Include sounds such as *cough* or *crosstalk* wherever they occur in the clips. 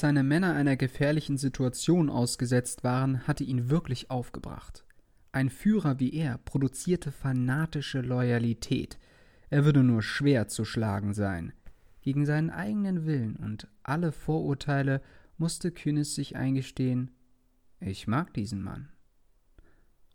Seine Männer einer gefährlichen Situation ausgesetzt waren, hatte ihn wirklich aufgebracht. Ein Führer wie er produzierte fanatische Loyalität. Er würde nur schwer zu schlagen sein. Gegen seinen eigenen Willen und alle Vorurteile musste Kühnes sich eingestehen, ich mag diesen Mann.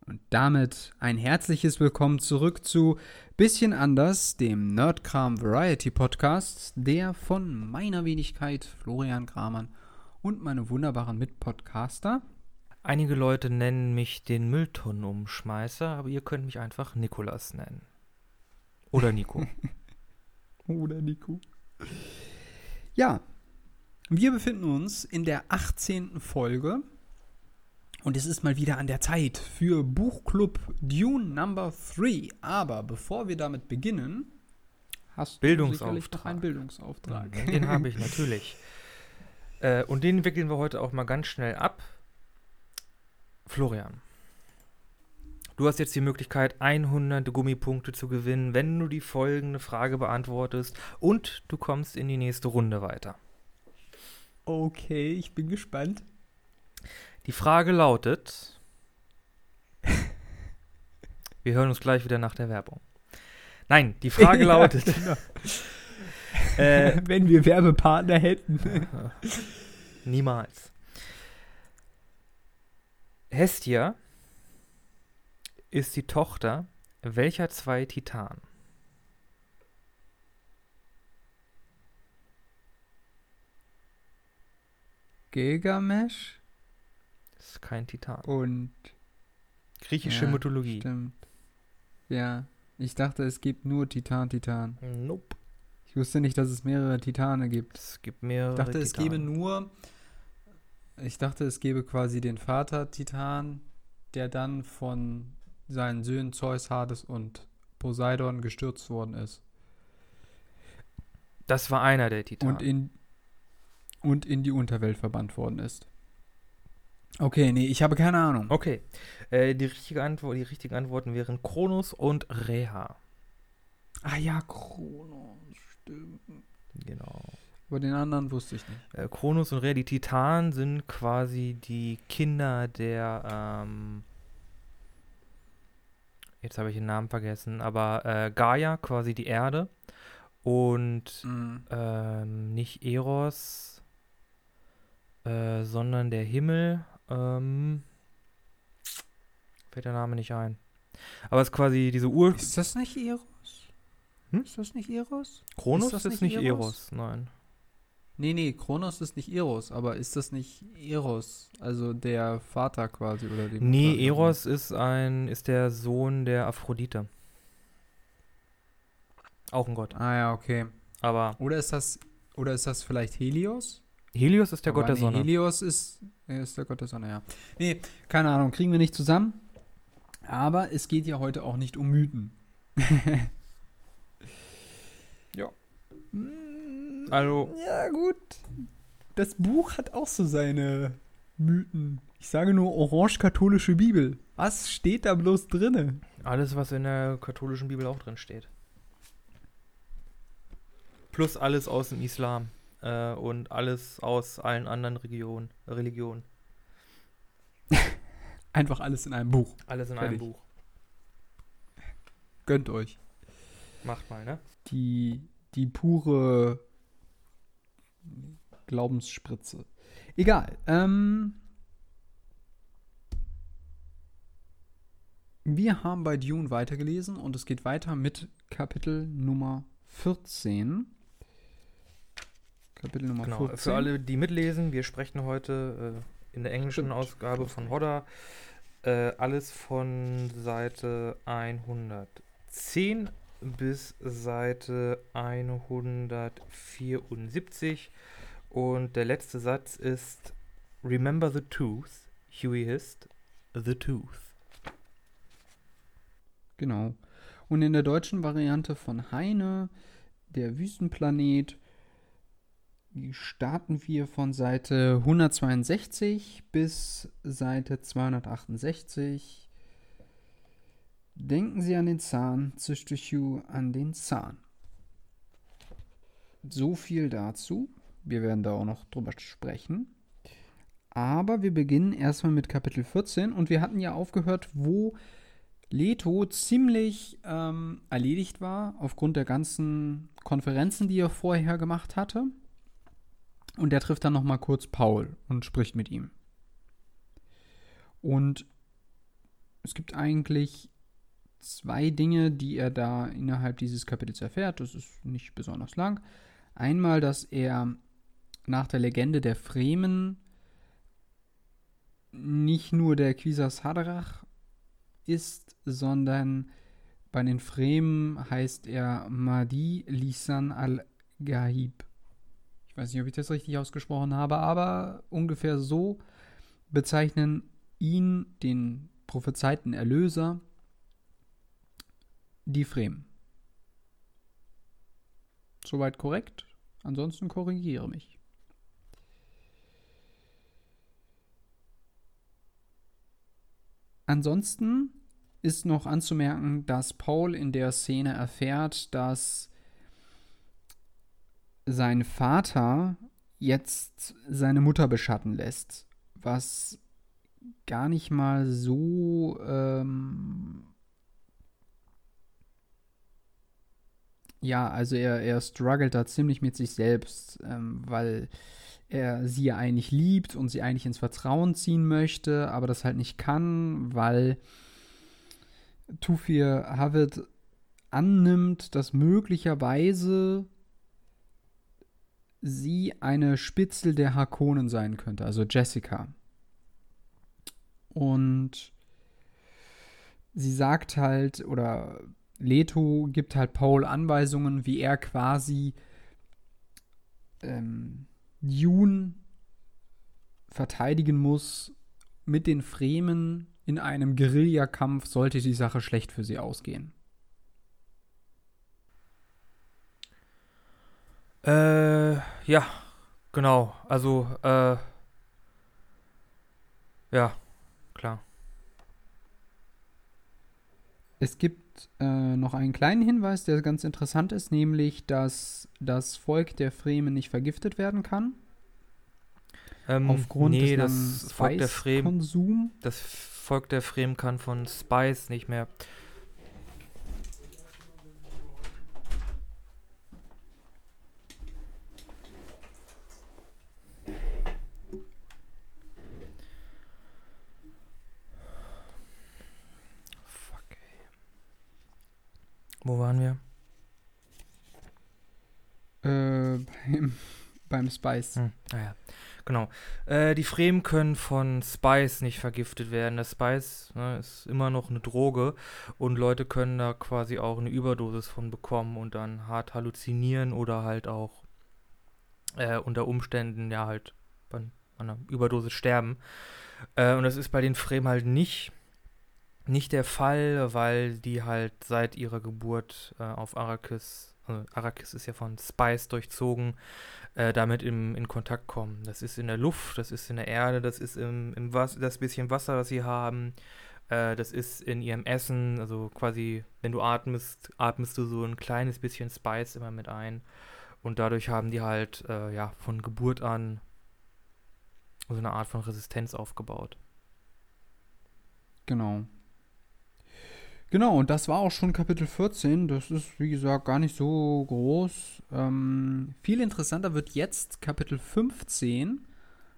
Und damit ein herzliches Willkommen zurück zu Bisschen anders, dem Nerdkram Variety Podcast, der von meiner Wenigkeit Florian Kramann und meine wunderbaren Mitpodcaster. Einige Leute nennen mich den Mülltonnenumschmeißer, aber ihr könnt mich einfach Nikolas nennen. Oder Nico. *laughs* Oder Nico. Ja, wir befinden uns in der 18. Folge und es ist mal wieder an der Zeit für Buchclub Dune Number 3. Aber bevor wir damit beginnen, hast du sicherlich noch einen Bildungsauftrag. Den habe ich natürlich. *laughs* Äh, und den wickeln wir heute auch mal ganz schnell ab. Florian, du hast jetzt die Möglichkeit, 100 Gummipunkte zu gewinnen, wenn du die folgende Frage beantwortest und du kommst in die nächste Runde weiter. Okay, ich bin gespannt. Die Frage lautet: Wir hören uns gleich wieder nach der Werbung. Nein, die Frage *laughs* ja, lautet: genau. *laughs* äh, *laughs* Wenn wir Werbepartner hätten. Niemals. Hestia ist die Tochter welcher zwei Titanen? Gilgamesh ist kein Titan. Und griechische ja, Mythologie. Stimmt. Ja, ich dachte, es gibt nur Titan, Titan. Nope. Ich wusste nicht, dass es mehrere Titane gibt. Es gibt mehrere. Ich dachte, Titanen. es gäbe nur. Ich dachte, es gäbe quasi den Vater Titan, der dann von seinen Söhnen Zeus, Hades und Poseidon gestürzt worden ist. Das war einer der Titanen. Und in, und in die Unterwelt verbannt worden ist. Okay, nee, ich habe keine Ahnung. Okay. Äh, die, richtige Antwort, die richtigen Antworten wären Kronos und Reha. Ah ja, Kronos, stimmt. Genau. Aber den anderen wusste ich nicht. Äh, Kronos und Reha, die Titanen sind quasi die Kinder der, ähm, jetzt habe ich den Namen vergessen, aber äh, Gaia, quasi die Erde. Und mhm. ähm, nicht Eros, äh, sondern der Himmel ähm, fällt der Name nicht ein. Aber es ist quasi diese Ur. Ist das nicht Eros? Hm? Ist das nicht Eros? Kronos ist, ist nicht, nicht Eros? Eros? nein. Nee, nee, Kronos ist nicht Eros, aber ist das nicht Eros? Also der Vater quasi oder die Nee, Mutter Eros ist ein, ist der Sohn der Aphrodite. Auch ein Gott. Ah ja, okay. Aber. Oder ist das, oder ist das vielleicht Helios? Helios ist der Aber Gott der nee, Sonne. Helios ist, ist der Gott der Sonne, ja. Nee, keine Ahnung, kriegen wir nicht zusammen. Aber es geht ja heute auch nicht um Mythen. *laughs* ja. Also. Ja, gut. Das Buch hat auch so seine Mythen. Ich sage nur orange-katholische Bibel. Was steht da bloß drinne? Alles, was in der katholischen Bibel auch drin steht. Plus alles aus dem Islam äh, und alles aus allen anderen Regionen, Religionen. *laughs* Einfach alles in einem Buch. Alles in Fertig. einem Buch. Gönnt euch. Macht mal, ne? Die, die pure Glaubensspritze. Egal. Ähm, wir haben bei Dune weitergelesen und es geht weiter mit Kapitel Nummer 14. Kapitel Nummer genau, 14. Für alle, die mitlesen, wir sprechen heute äh, in der englischen Stimmt. Ausgabe von Hodder äh, alles von Seite 110 bis Seite 174. Und der letzte Satz ist Remember the Tooth, Huey hissed, the Tooth. Genau. Und in der deutschen Variante von Heine, der Wüstenplanet, starten wir von Seite 162 bis Seite 268. Denken Sie an den Zahn, zischte an den Zahn. So viel dazu. Wir werden da auch noch drüber sprechen. Aber wir beginnen erstmal mit Kapitel 14 und wir hatten ja aufgehört, wo Leto ziemlich ähm, erledigt war, aufgrund der ganzen Konferenzen, die er vorher gemacht hatte. Und er trifft dann nochmal kurz Paul und spricht mit ihm. Und es gibt eigentlich zwei Dinge, die er da innerhalb dieses Kapitels erfährt. Das ist nicht besonders lang. Einmal, dass er nach der Legende der Fremen nicht nur der Quisas Haderach ist, sondern bei den Fremen heißt er Mahdi Lisan al-Gahib. Ich weiß nicht, ob ich das richtig ausgesprochen habe, aber ungefähr so bezeichnen ihn, den prophezeiten Erlöser, die Fremen. Soweit korrekt? Ansonsten korrigiere mich. Ansonsten ist noch anzumerken, dass Paul in der Szene erfährt, dass sein Vater jetzt seine Mutter beschatten lässt, was gar nicht mal so ähm, ja, also er, er struggelt da ziemlich mit sich selbst, ähm, weil er sie ja eigentlich liebt und sie eigentlich ins Vertrauen ziehen möchte, aber das halt nicht kann, weil Tufir Havid annimmt, dass möglicherweise sie eine Spitzel der Harkonnen sein könnte, also Jessica. Und sie sagt halt, oder Leto gibt halt Paul Anweisungen, wie er quasi ähm, verteidigen muss mit den Fremen in einem Guerillakampf, sollte die Sache schlecht für sie ausgehen. Äh, ja, genau. Also, äh, ja, klar. Es gibt äh, noch einen kleinen Hinweis, der ganz interessant ist, nämlich, dass das Volk der Fremen nicht vergiftet werden kann. Ähm, aufgrund nee, des das Volk der Fremen, das Volk der Fremen kann von Spice nicht mehr. Fuck, Wo waren wir? Äh, beim, beim Spice. Hm, naja, genau. Äh, die Fremen können von Spice nicht vergiftet werden. Das Spice ne, ist immer noch eine Droge und Leute können da quasi auch eine Überdosis von bekommen und dann hart halluzinieren oder halt auch äh, unter Umständen ja halt bei einer Überdosis sterben. Äh, und das ist bei den Fremen halt nicht nicht der Fall, weil die halt seit ihrer Geburt äh, auf Arrakis, also Arrakis ist ja von Spice durchzogen, äh, damit im, in Kontakt kommen. Das ist in der Luft, das ist in der Erde, das ist im, im Was das bisschen Wasser, was sie haben, äh, das ist in ihrem Essen, also quasi, wenn du atmest, atmest du so ein kleines bisschen Spice immer mit ein. Und dadurch haben die halt, äh, ja, von Geburt an so eine Art von Resistenz aufgebaut. Genau. Genau, und das war auch schon Kapitel 14. Das ist, wie gesagt, gar nicht so groß. Ähm, viel interessanter wird jetzt Kapitel 15,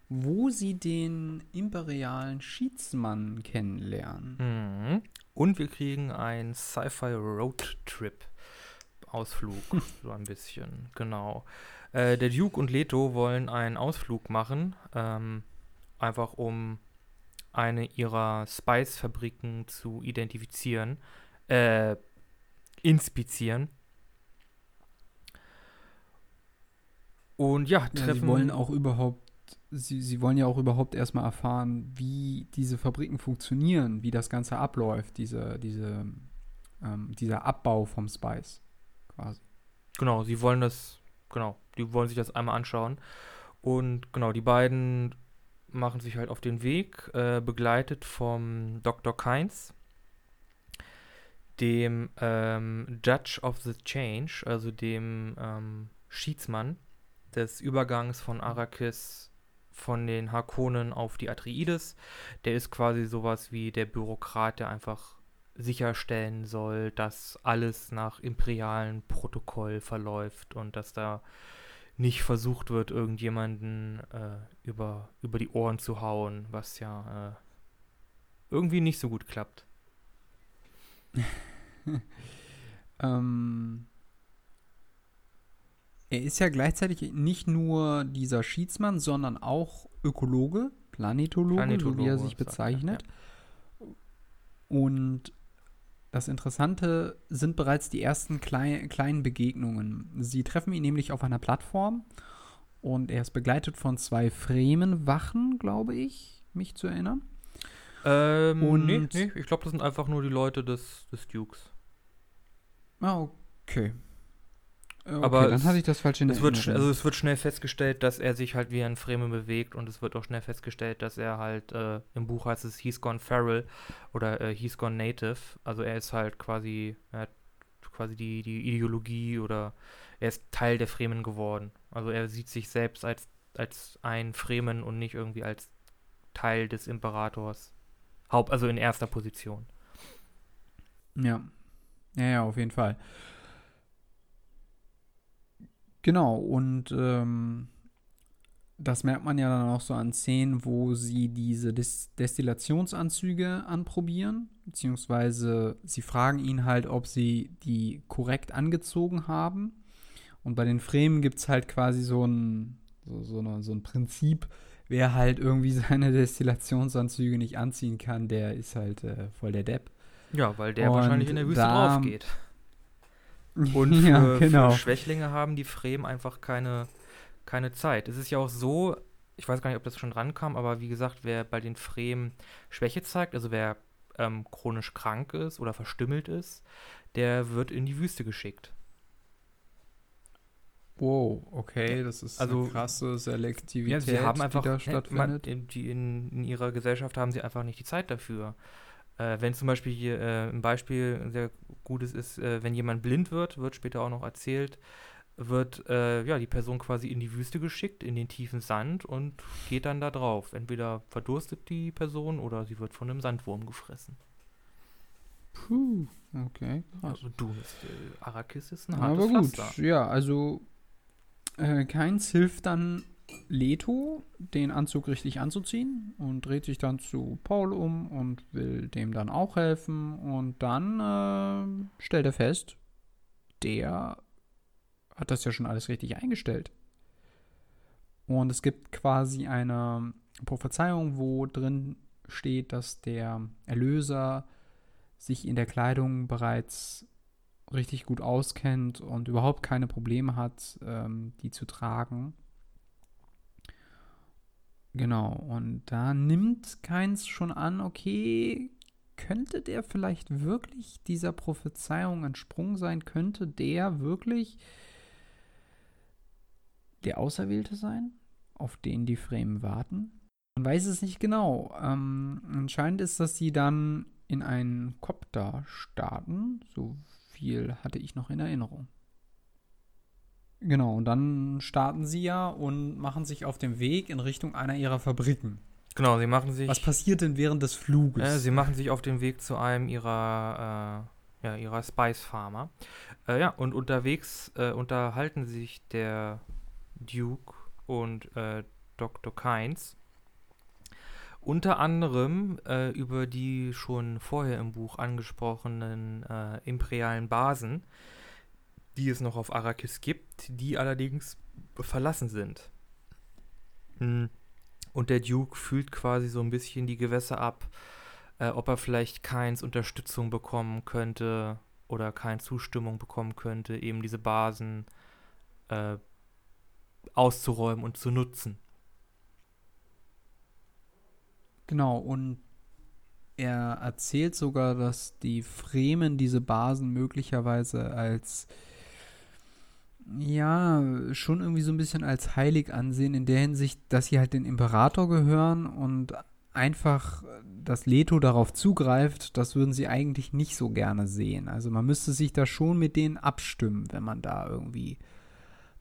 wo sie den imperialen Schiedsmann kennenlernen. Mhm. Und wir kriegen ein Sci-Fi Roadtrip. Ausflug, *laughs* so ein bisschen, genau. Äh, der Duke und Leto wollen einen Ausflug machen, ähm, einfach um eine ihrer Spice-Fabriken zu identifizieren, äh, inspizieren. Und ja, Ja, treffen. sie wollen auch überhaupt, sie, sie wollen ja auch überhaupt erstmal erfahren, wie diese Fabriken funktionieren, wie das Ganze abläuft, diese, diese, ähm, dieser Abbau vom Spice quasi. Genau, sie wollen das, genau, die wollen sich das einmal anschauen. Und genau, die beiden machen sich halt auf den Weg, äh, begleitet vom Dr. Kynes, dem ähm, Judge of the Change, also dem ähm, Schiedsmann des Übergangs von Arrakis von den Harkonnen auf die Atreides. Der ist quasi sowas wie der Bürokrat, der einfach sicherstellen soll, dass alles nach imperialen Protokoll verläuft und dass da nicht versucht wird, irgendjemanden äh, über, über die Ohren zu hauen, was ja äh, irgendwie nicht so gut klappt. *laughs* ähm, er ist ja gleichzeitig nicht nur dieser Schiedsmann, sondern auch Ökologe, Planetologe, Planetologe so wie er sich bezeichnet. Er, ja. Und das Interessante sind bereits die ersten klei kleinen Begegnungen. Sie treffen ihn nämlich auf einer Plattform und er ist begleitet von zwei Fremenwachen, glaube ich, mich zu erinnern. Ähm, und nee, nee, ich glaube, das sind einfach nur die Leute des, des Dukes. Ah, okay. Okay, aber dann hatte ich das falsch in es wird, Also es wird schnell festgestellt, dass er sich halt wie ein Fremen bewegt und es wird auch schnell festgestellt, dass er halt, äh, im Buch heißt es He's Gone Feral oder äh, He's Gone Native. Also er ist halt quasi, er hat quasi die, die Ideologie oder er ist Teil der Fremen geworden. Also er sieht sich selbst als, als ein Fremen und nicht irgendwie als Teil des Imperators. Haupt, also in erster Position. Ja. Ja, ja, auf jeden Fall. Genau, und ähm, das merkt man ja dann auch so an Szenen, wo sie diese Des Destillationsanzüge anprobieren, beziehungsweise sie fragen ihn halt, ob sie die korrekt angezogen haben. Und bei den Fremen gibt es halt quasi so ein, so, so, eine, so ein Prinzip, wer halt irgendwie *laughs* seine Destillationsanzüge nicht anziehen kann, der ist halt äh, voll der Depp. Ja, weil der Und wahrscheinlich in der Wüste drauf geht. Und *laughs* für, ja, genau. für Schwächlinge haben die Fremen einfach keine, keine Zeit. Es ist ja auch so, ich weiß gar nicht, ob das schon rankam, aber wie gesagt, wer bei den Fremen Schwäche zeigt, also wer ähm, chronisch krank ist oder verstümmelt ist, der wird in die Wüste geschickt. Wow, okay, das ist also, eine krasse Selektivität, ja, sie haben einfach, die da stattfindet. Man, die in, in, ihrer Gesellschaft haben sie einfach nicht die Zeit dafür. Äh, wenn zum Beispiel hier äh, ein Beispiel ein sehr gutes ist, äh, wenn jemand blind wird, wird später auch noch erzählt, wird äh, ja, die Person quasi in die Wüste geschickt, in den tiefen Sand und geht dann da drauf. Entweder verdurstet die Person oder sie wird von einem Sandwurm gefressen. Puh, okay. Krass. Also du, ist, äh, Arrakis ist ein hartes Aber gut, Pflaster. ja, also äh, keins hilft dann Leto, den Anzug richtig anzuziehen und dreht sich dann zu Paul um und will dem dann auch helfen. Und dann äh, stellt er fest, der hat das ja schon alles richtig eingestellt. Und es gibt quasi eine Prophezeiung, wo drin steht, dass der Erlöser sich in der Kleidung bereits richtig gut auskennt und überhaupt keine Probleme hat, ähm, die zu tragen. Genau, und da nimmt keins schon an, okay, könnte der vielleicht wirklich dieser Prophezeiung entsprungen sein? Könnte der wirklich der Auserwählte sein, auf den die Fremen warten? Man weiß es nicht genau. Ähm, anscheinend ist, dass sie dann in einen Kopter starten. So viel hatte ich noch in Erinnerung. Genau, und dann starten sie ja und machen sich auf dem Weg in Richtung einer ihrer Fabriken. Genau, sie machen sich. Was passiert denn während des Fluges? Äh, sie machen sich auf den Weg zu einem ihrer, äh, ja, ihrer Spice Farmer. Äh, ja, und unterwegs äh, unterhalten sich der Duke und äh, Dr. Kynes unter anderem äh, über die schon vorher im Buch angesprochenen imperialen Basen die es noch auf Arrakis gibt, die allerdings verlassen sind. Hm. Und der Duke fühlt quasi so ein bisschen die Gewässer ab, äh, ob er vielleicht Keins Unterstützung bekommen könnte oder keine Zustimmung bekommen könnte, eben diese Basen äh, auszuräumen und zu nutzen. Genau, und er erzählt sogar, dass die Fremen diese Basen möglicherweise als ja, schon irgendwie so ein bisschen als heilig ansehen, in der Hinsicht, dass sie halt den Imperator gehören und einfach, dass Leto darauf zugreift, das würden sie eigentlich nicht so gerne sehen. Also man müsste sich da schon mit denen abstimmen, wenn man da irgendwie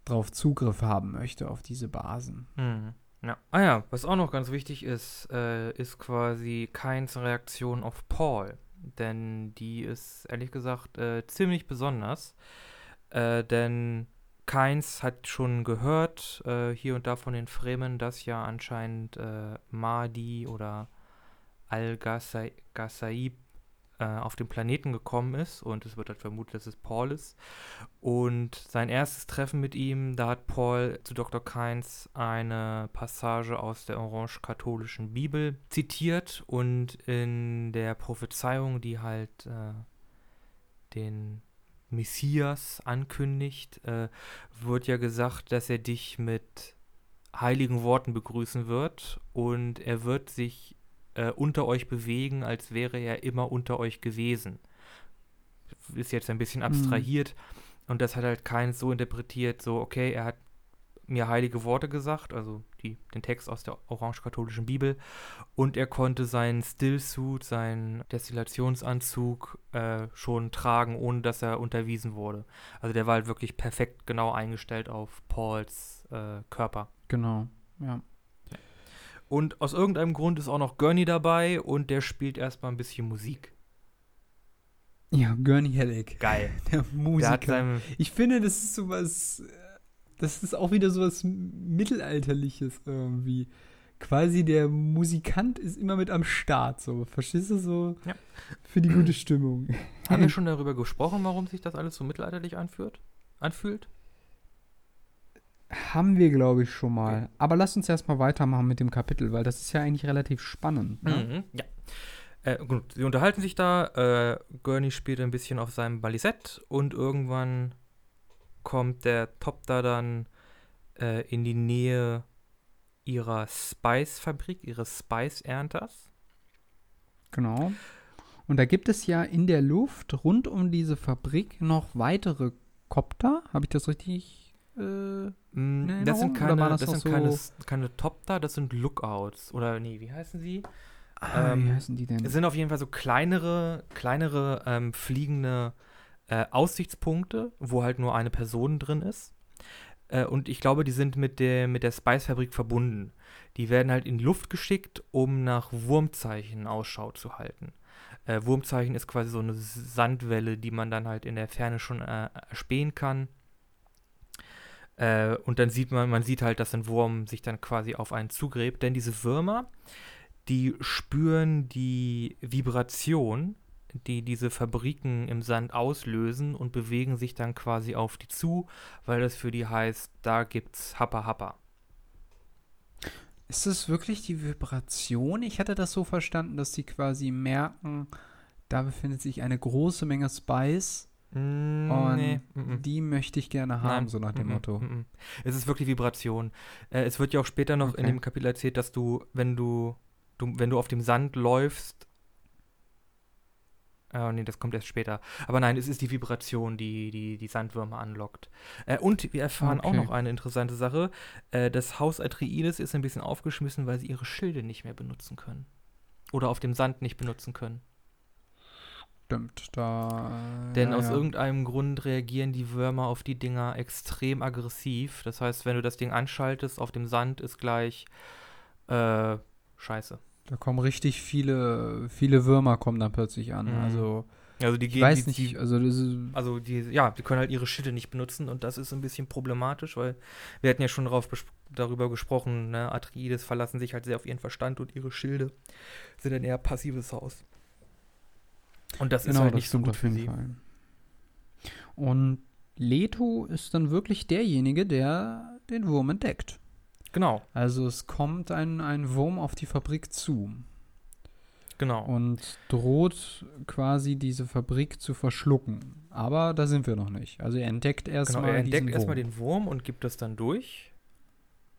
drauf Zugriff haben möchte, auf diese Basen. Mhm. Ja. Ah ja, was auch noch ganz wichtig ist, äh, ist quasi Keins Reaktion auf Paul. Denn die ist ehrlich gesagt äh, ziemlich besonders. Äh, denn Keins hat schon gehört, äh, hier und da von den Fremen, dass ja anscheinend äh, Mahdi oder Al-Ghasaib äh, auf den Planeten gekommen ist und es wird halt vermutet, dass es Paul ist. Und sein erstes Treffen mit ihm, da hat Paul zu Dr. Keins eine Passage aus der orange-katholischen Bibel zitiert und in der Prophezeiung, die halt äh, den Messias ankündigt, äh, wird ja gesagt, dass er dich mit heiligen Worten begrüßen wird und er wird sich äh, unter euch bewegen, als wäre er immer unter euch gewesen. Ist jetzt ein bisschen mhm. abstrahiert mhm. und das hat halt keins so interpretiert, so, okay, er hat mir heilige Worte gesagt, also die, den Text aus der orange-katholischen Bibel, und er konnte seinen Stillsuit, seinen Destillationsanzug äh, schon tragen, ohne dass er unterwiesen wurde. Also der war halt wirklich perfekt genau eingestellt auf Pauls äh, Körper. Genau, ja. Und aus irgendeinem Grund ist auch noch Gurney dabei und der spielt erstmal ein bisschen Musik. Ja, Gurney Halleck. Geil. Der Musiker. Der ich finde, das ist sowas. Das ist auch wieder sowas Mittelalterliches irgendwie. Quasi der Musikant ist immer mit am Start, so. Verstehst du so? Ja. Für die gute Stimmung. *clears throat* Haben wir schon darüber gesprochen, warum sich das alles so mittelalterlich anführt? Anfühlt? Haben wir, glaube ich, schon mal. Aber lass uns erstmal weitermachen mit dem Kapitel, weil das ist ja eigentlich relativ spannend. Ne? Mhm, ja. Äh, gut, sie unterhalten sich da. Äh, Gurney spielt ein bisschen auf seinem Balisett und irgendwann kommt der Top da dann äh, in die Nähe ihrer Spice-Fabrik, ihres Spice-Ernters. Genau. Und da gibt es ja in der Luft rund um diese Fabrik noch weitere Kopter. Habe ich das richtig äh, mm, das sind keine, das, das sind so keine, keine Top-Da, das sind Lookouts. Oder nee, wie heißen sie? Ah, ähm, wie heißen die denn? Es sind auf jeden Fall so kleinere, kleinere ähm, fliegende äh, Aussichtspunkte, wo halt nur eine Person drin ist. Äh, und ich glaube, die sind mit der, mit der Spice-Fabrik verbunden. Die werden halt in Luft geschickt, um nach Wurmzeichen Ausschau zu halten. Äh, Wurmzeichen ist quasi so eine Sandwelle, die man dann halt in der Ferne schon äh, erspähen kann äh, und dann sieht man, man sieht halt, dass ein Wurm sich dann quasi auf einen zugräbt. Denn diese Würmer, die spüren die Vibration, die diese Fabriken im Sand auslösen und bewegen sich dann quasi auf die zu, weil das für die heißt, da gibt's Happa Happa. Ist es wirklich die Vibration? Ich hatte das so verstanden, dass sie quasi merken, da befindet sich eine große Menge Spice Mm, und nee. die möchte ich gerne haben, Nein. so nach dem Motto. Es ist wirklich Vibration. Äh, es wird ja auch später noch okay. in dem Kapitel erzählt, dass du, wenn du, du, wenn du auf dem Sand läufst, Oh, nee, das kommt erst später. Aber nein, es ist die Vibration, die die, die Sandwürmer anlockt. Äh, und wir erfahren okay. auch noch eine interessante Sache. Äh, das Haus Atreides ist ein bisschen aufgeschmissen, weil sie ihre Schilde nicht mehr benutzen können. Oder auf dem Sand nicht benutzen können. Stimmt, da. Denn ja, aus ja. irgendeinem Grund reagieren die Würmer auf die Dinger extrem aggressiv. Das heißt, wenn du das Ding anschaltest, auf dem Sand ist gleich äh, Scheiße. Da kommen richtig viele, viele Würmer kommen dann plötzlich an. Mhm. Also, also die gehen, ich weiß die, nicht, also, also die, ja, die können halt ihre Schilde nicht benutzen und das ist ein bisschen problematisch, weil wir hatten ja schon darauf darüber gesprochen, ne, Atreides verlassen sich halt sehr auf ihren Verstand und ihre Schilde sind ein eher passives Haus. Und das genau, ist halt nicht so gut für sie. Fall. Und Leto ist dann wirklich derjenige, der den Wurm entdeckt. Genau. Also es kommt ein, ein Wurm auf die Fabrik zu. Genau. Und droht quasi diese Fabrik zu verschlucken. Aber da sind wir noch nicht. Also er entdeckt erstmal genau, er entdeckt erstmal den Wurm und gibt das dann durch.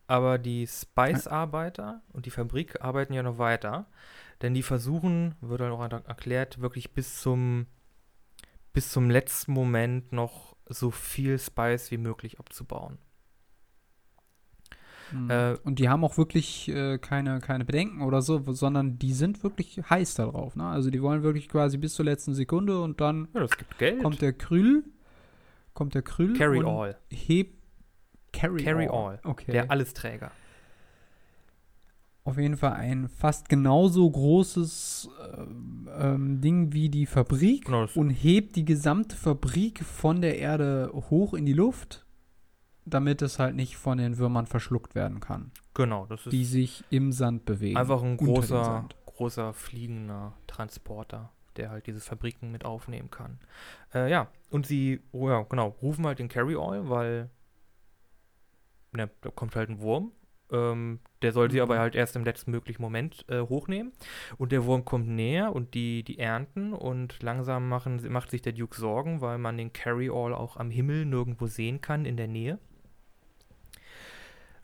Aber die Spice-Arbeiter und die Fabrik arbeiten ja noch weiter. Denn die versuchen, wird dann auch erklärt, wirklich bis zum, bis zum letzten Moment noch so viel Spice wie möglich abzubauen. Mhm. Äh, und die haben auch wirklich äh, keine, keine Bedenken oder so, sondern die sind wirklich heiß darauf. Ne? Also die wollen wirklich quasi bis zur letzten Sekunde und dann ja, kommt der Krüll, kommt der Krüll Carry und all. hebt Carry, Carry All. Okay. Der Allesträger. Auf jeden Fall ein fast genauso großes ähm, ähm, Ding wie die Fabrik Genau, und hebt die gesamte Fabrik von der Erde hoch in die Luft, damit es halt nicht von den Würmern verschluckt werden kann, Genau, das ist die sich im Sand bewegen. einfach ein großer, großer fliegender Transporter, der halt diese Fabriken mit aufnehmen kann. Äh, ja, und sie, oh ja, genau, rufen halt den Carry All, weil ne, da kommt halt ein Wurm. Ähm, der soll sie Mhm. aber halt erst im letzten möglichen Moment äh, hochnehmen. Und der Wurm kommt näher und die, die ernten und langsam machen, macht sich der Duke Sorgen, weil man den Carry All auch am Himmel nirgendwo sehen kann in der Nähe.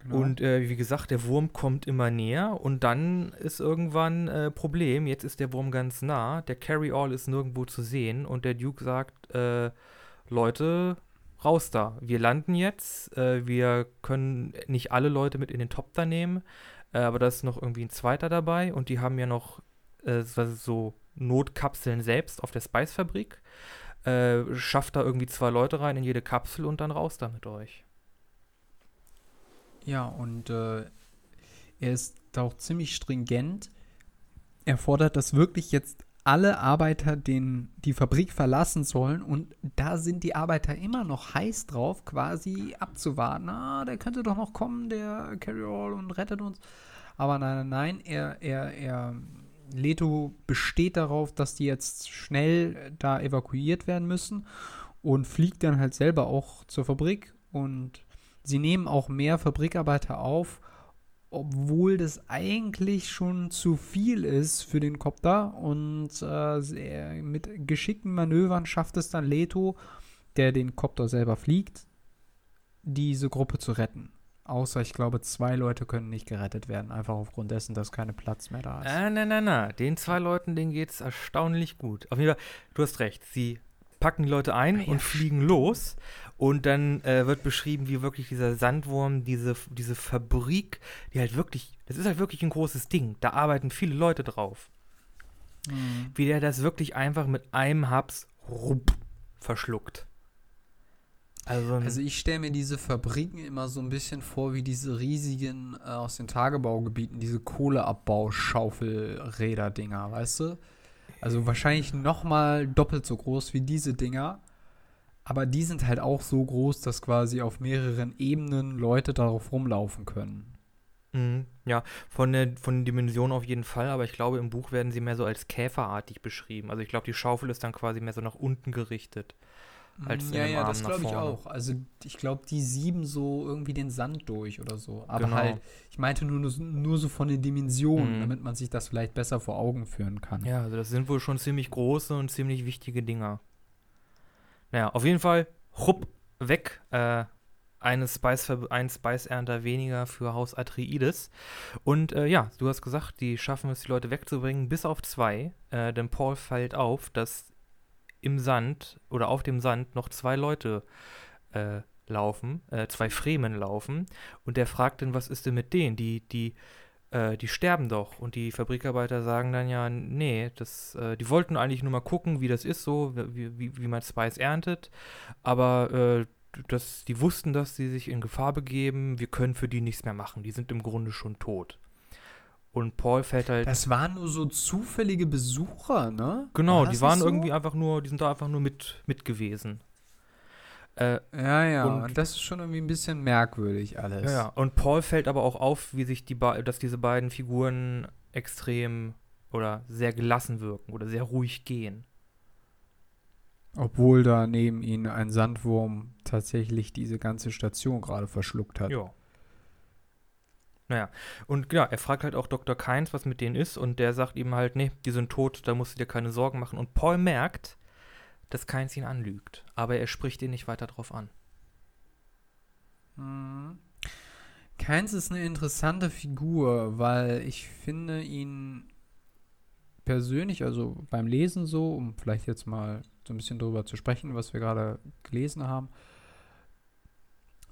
Genau. Und äh, wie gesagt, der Wurm kommt immer näher und dann ist irgendwann äh, Problem. Jetzt ist der Wurm ganz nah, der Carry-All ist nirgendwo zu sehen und der Duke sagt, äh, Leute, raus da. Wir landen jetzt. Äh, wir können nicht alle Leute mit in den Topter nehmen, äh, aber da ist noch irgendwie ein zweiter dabei und die haben ja noch äh, so- Notkapseln selbst auf der Spice-Fabrik. Schafft da irgendwie zwei Leute rein in jede Kapsel und dann raus da mit euch. Ja, und äh, er ist auch ziemlich stringent. Er fordert, dass wirklich jetzt alle Arbeiter den, die Fabrik verlassen sollen und da sind die Arbeiter immer noch heiß drauf, quasi abzuwarten. Ah, der könnte doch noch kommen, der Carry-All und rettet uns. Aber nein, nein, nein, er, er, er, Leto besteht darauf, dass die jetzt schnell da evakuiert werden müssen und fliegt dann halt selber auch zur Fabrik und sie nehmen auch mehr Fabrikarbeiter auf, obwohl das eigentlich schon zu viel ist für den Kopter. Und äh, sehr, mit geschickten Manövern schafft es dann Leto, der den Kopter selber fliegt, diese Gruppe zu retten. Außer, ich glaube, zwei Leute können nicht gerettet werden, einfach aufgrund dessen, dass keine Platz mehr da ist. Ah, na, na, na. Den zwei Leuten, denen geht's erstaunlich gut. Auf jeden Fall, du hast recht. Sie packen die Leute ein Ah, ja, und fliegen los. Und dann äh, wird beschrieben, wie wirklich dieser Sandwurm, diese, diese Fabrik, die halt wirklich, das ist halt wirklich ein großes Ding. Da arbeiten viele Leute drauf. Mhm. Wie der das wirklich einfach mit einem Haps rupp, verschluckt. Also, Also ich stelle mir diese Fabriken immer so ein bisschen vor wie diese riesigen äh, aus den Tagebaugebieten, diese Kohleabbauschaufelräder-Dinger, weißt du? Also wahrscheinlich noch mal doppelt so groß wie diese Dinger. Aber die sind halt auch so groß, dass quasi auf mehreren Ebenen Leute darauf rumlaufen können. Mhm, Ja, von der, von den Dimensionen auf jeden Fall, aber ich glaube, im Buch werden sie mehr so als käferartig beschrieben. Also ich glaube, die Schaufel ist dann quasi mehr so nach unten gerichtet. Als in ja, dem ja, Arm das glaube ich vorne. auch. Also ich glaube, die sieben so irgendwie den Sand durch oder so. Aber Genau. halt, ich meinte nur, nur so von den Dimensionen, Mhm. damit man sich das vielleicht besser vor Augen führen kann. Ja, also das sind wohl schon ziemlich große und ziemlich wichtige Dinger. Naja, auf jeden Fall, rupp, weg. Äh, eine Spice, ein Spice-Ernter weniger für Haus Atreides. Und äh, ja, du hast gesagt, die schaffen es, die Leute wegzubringen, bis auf zwei. Äh, denn Paul fällt auf, dass im Sand oder auf dem Sand noch zwei Leute äh, laufen, äh, zwei Fremen laufen. Und der fragt dann, was ist denn mit denen? Die, die, äh, die sterben doch. Und die Fabrikarbeiter sagen dann ja, nee, das, äh, die wollten eigentlich nur mal gucken, wie das ist, so, wie, wie, wie man Spice erntet. Aber äh, das, die wussten, dass sie sich in Gefahr begeben. Wir können für die nichts mehr machen. Die sind im Grunde schon tot. Und Paul fällt halt. Das waren nur so zufällige Besucher, ne? genau, War die waren so? irgendwie einfach nur, die sind da einfach nur mit, mit gewesen. Äh, Ja, ja, Und- und das ist schon irgendwie ein bisschen merkwürdig alles. Ja. Und Paul fällt aber auch auf, wie sich die dass diese beiden Figuren extrem oder sehr gelassen wirken oder sehr ruhig gehen. Obwohl da neben ihnen ein Sandwurm tatsächlich diese ganze Station gerade verschluckt hat. Ja. Naja, und ja, er fragt halt auch Dr. Keins, was mit denen ist, und der sagt ihm halt, nee, die sind tot, da musst du dir keine Sorgen machen. Und Paul merkt, dass Keins ihn anlügt, aber er spricht ihn nicht weiter drauf an. Mhm. Keins ist eine interessante Figur, weil ich finde ihn persönlich, also beim Lesen so, um vielleicht jetzt mal so ein bisschen drüber zu sprechen, was wir gerade gelesen haben,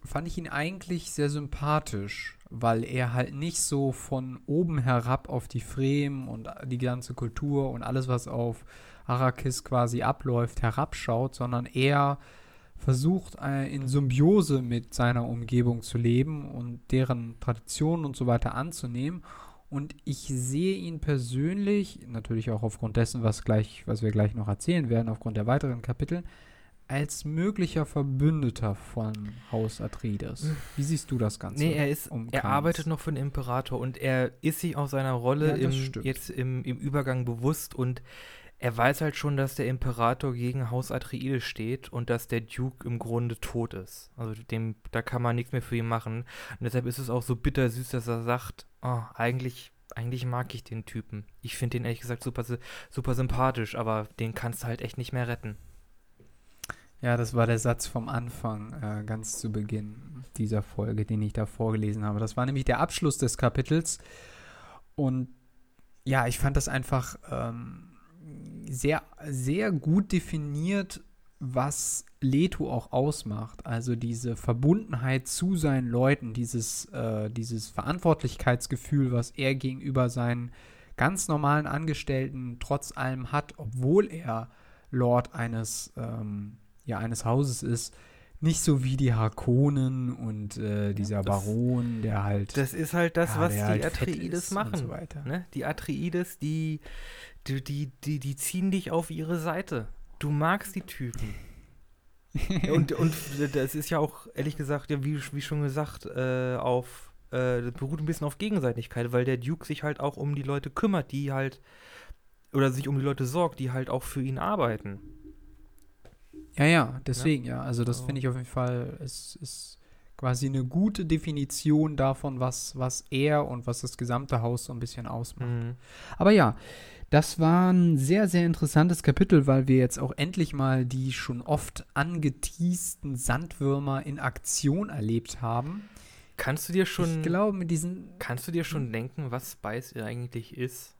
fand ich ihn eigentlich sehr sympathisch, weil er halt nicht so von oben herab auf die Fremen und die ganze Kultur und alles, was auf Arrakis quasi abläuft, herabschaut, sondern eher versucht äh, in Symbiose mit seiner Umgebung zu leben und deren Traditionen und so weiter anzunehmen. Und ich sehe ihn persönlich, natürlich auch aufgrund dessen, was, gleich, was wir gleich noch erzählen werden, aufgrund der weiteren Kapitel, als möglicher Verbündeter von Haus Atreides. Wie siehst du das Ganze? Nee, er ist, um er arbeitet noch für den Imperator und er ist sich auch seiner Rolle ja, im, jetzt im, im Übergang bewusst und er weiß halt schon, dass der Imperator gegen Haus Atreides steht und dass der Duke im Grunde tot ist. Also dem, da kann man nichts mehr für ihn machen. Und deshalb ist es auch so bittersüß, dass er sagt, oh, eigentlich, eigentlich mag ich den Typen. Ich finde den ehrlich gesagt super, super sympathisch, aber den kannst du halt echt nicht mehr retten. Ja, das war der Satz vom Anfang, äh, ganz zu Beginn dieser Folge, den ich da vorgelesen habe. Das war nämlich der Abschluss des Kapitels. Und ja, ich fand das einfach ähm, sehr, sehr gut definiert, was Leto auch ausmacht. Also diese Verbundenheit zu seinen Leuten, dieses, äh, dieses Verantwortlichkeitsgefühl, was er gegenüber seinen ganz normalen Angestellten trotz allem hat, obwohl er Lord eines, ähm, ja, eines Hauses ist. Nicht so wie die Harkonnen und äh, dieser das, Baron, der halt. Das ist halt das, ja, was die halt Atreides machen. So ne? Die Atreides, die, die, die, die, die ziehen dich auf ihre Seite. Du magst die Typen. *laughs* und, und das ist ja auch, ehrlich gesagt, ja, wie, wie schon gesagt, äh, auf, äh, das beruht ein bisschen auf Gegenseitigkeit, weil der Duke sich halt auch um die Leute kümmert, die halt, oder sich um die Leute sorgt, die halt auch für ihn arbeiten. Ja, ja, deswegen, ja. ja. Also das finde ich auf jeden Fall, es ist quasi eine gute Definition davon, was, was er und was das gesamte Haus so ein bisschen ausmacht. Mhm. Aber ja, das war ein sehr, sehr interessantes Kapitel, weil wir jetzt auch endlich mal die schon oft angeteasten Sandwürmer in Aktion erlebt haben. Kannst du dir schon. Ich glaube, mit diesen. Kannst du dir schon denken, was Spice eigentlich ist?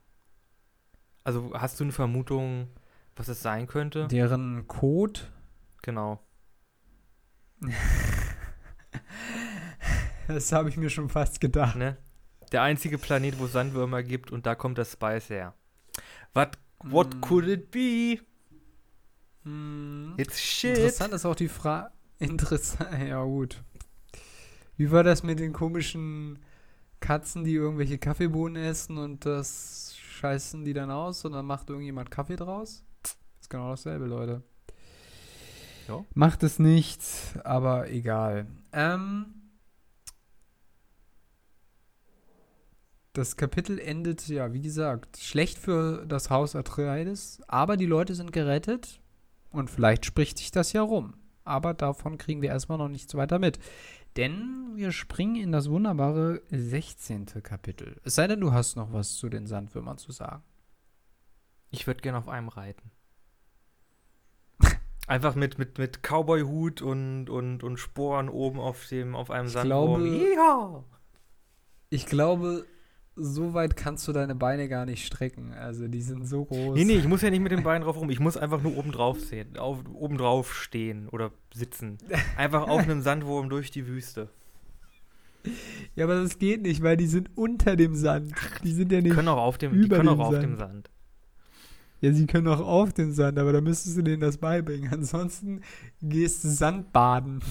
Also hast du eine Vermutung, was es sein könnte? Deren Code Genau. *laughs* das habe ich mir schon fast gedacht. Ne? Der einzige Planet, wo es Sandwürmer gibt und da kommt das Spice her. What, what mm. could it be? Mm. It's shit. Interessant ist auch die Frage. Interessant, *laughs* ja gut. Wie war das mit den komischen Katzen, die irgendwelche Kaffeebohnen essen und das scheißen die dann aus und dann macht irgendjemand Kaffee draus? Das ist genau dasselbe, Leute. Ja. Macht es nicht, aber egal. Ähm, das Kapitel endet, ja, wie gesagt, schlecht für das Haus Atreides, aber die Leute sind gerettet und vielleicht spricht sich das ja rum. Aber davon kriegen wir erstmal noch nichts weiter mit. Denn wir springen in das wunderbare 16. Kapitel. Es sei denn, du hast noch was zu den Sandwürmern zu sagen. Ich würde gerne auf einem reiten. Einfach mit, mit, mit Cowboy-Hut und, und, und Sporen oben auf, dem, auf einem ich Sandwurm. Glaube, ja. Ich glaube, so weit kannst du deine Beine gar nicht strecken. Also die sind so groß. Nee, nee, ich muss ja nicht mit den Beinen drauf rum. Ich muss einfach nur oben drauf sehen, auf, oben drauf stehen oder sitzen. Einfach auf einem Sandwurm durch die Wüste. Ja, aber das geht nicht, weil die sind unter dem Sand. Die sind ja nicht. Können auch auf dem, die können auch auf dem Sand. Ja, sie können auch auf den Sand, aber da müsstest du denen das beibringen. *laughs* Ansonsten gehst du Sandbaden.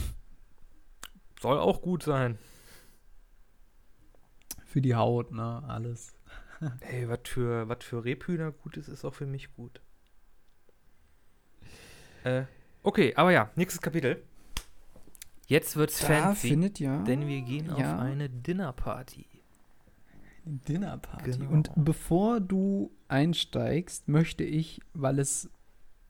Soll auch gut sein. Für die Haut, ne? Alles. *laughs* Ey, was für, was für Rebhühner gut ist, ist auch für mich gut. Äh, okay, aber ja, nächstes Kapitel. Jetzt wird's da fancy, findet, ja, denn wir gehen ja. auf eine Dinnerparty. Dinnerparty. Genau. Und bevor du einsteigst, möchte ich, weil es,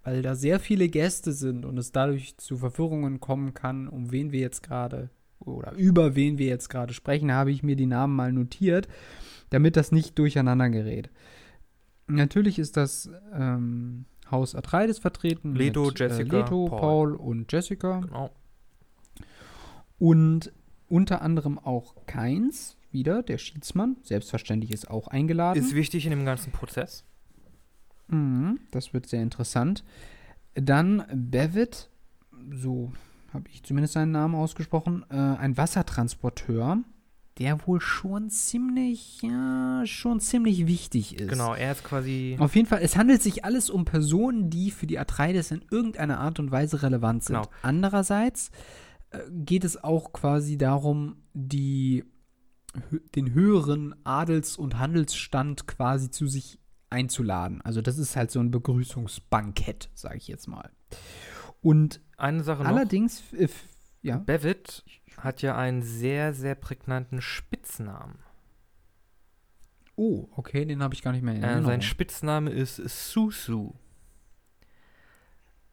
weil da sehr viele Gäste sind und es dadurch zu Verwirrungen kommen kann, um wen wir jetzt gerade oder über wen wir jetzt gerade sprechen, habe ich mir die Namen mal notiert, damit das nicht durcheinander gerät. Natürlich ist das ähm, Haus Atreides vertreten. Leto, mit, äh, Jessica, äh, Leto, Paul. Paul. und Jessica. Genau. Und unter anderem auch Keins, wieder, der Schiedsmann, selbstverständlich ist auch eingeladen. Ist wichtig in dem ganzen Prozess. Mhm, das wird sehr interessant. Dann Bevitt, so habe ich zumindest seinen Namen ausgesprochen, äh, ein Wassertransporteur. der wohl schon ziemlich, ja, schon ziemlich wichtig ist. Genau, er ist quasi. Auf jeden Fall, es handelt sich alles um Personen, die für die Atreides in irgendeiner Art und Weise relevant sind. Genau. Andererseits äh, geht es auch quasi darum, die, den höheren Adels- und Handelsstand quasi zu sich einzuladen. Also das ist halt so ein Begrüßungsbankett, sage ich jetzt mal. Und Eine Sache noch. allerdings, äh, ja, Bevitt hat ja einen sehr, sehr prägnanten Spitznamen. oh, okay, den habe ich gar nicht mehr in Äh, Erinnerung. sein Spitzname ist Susu.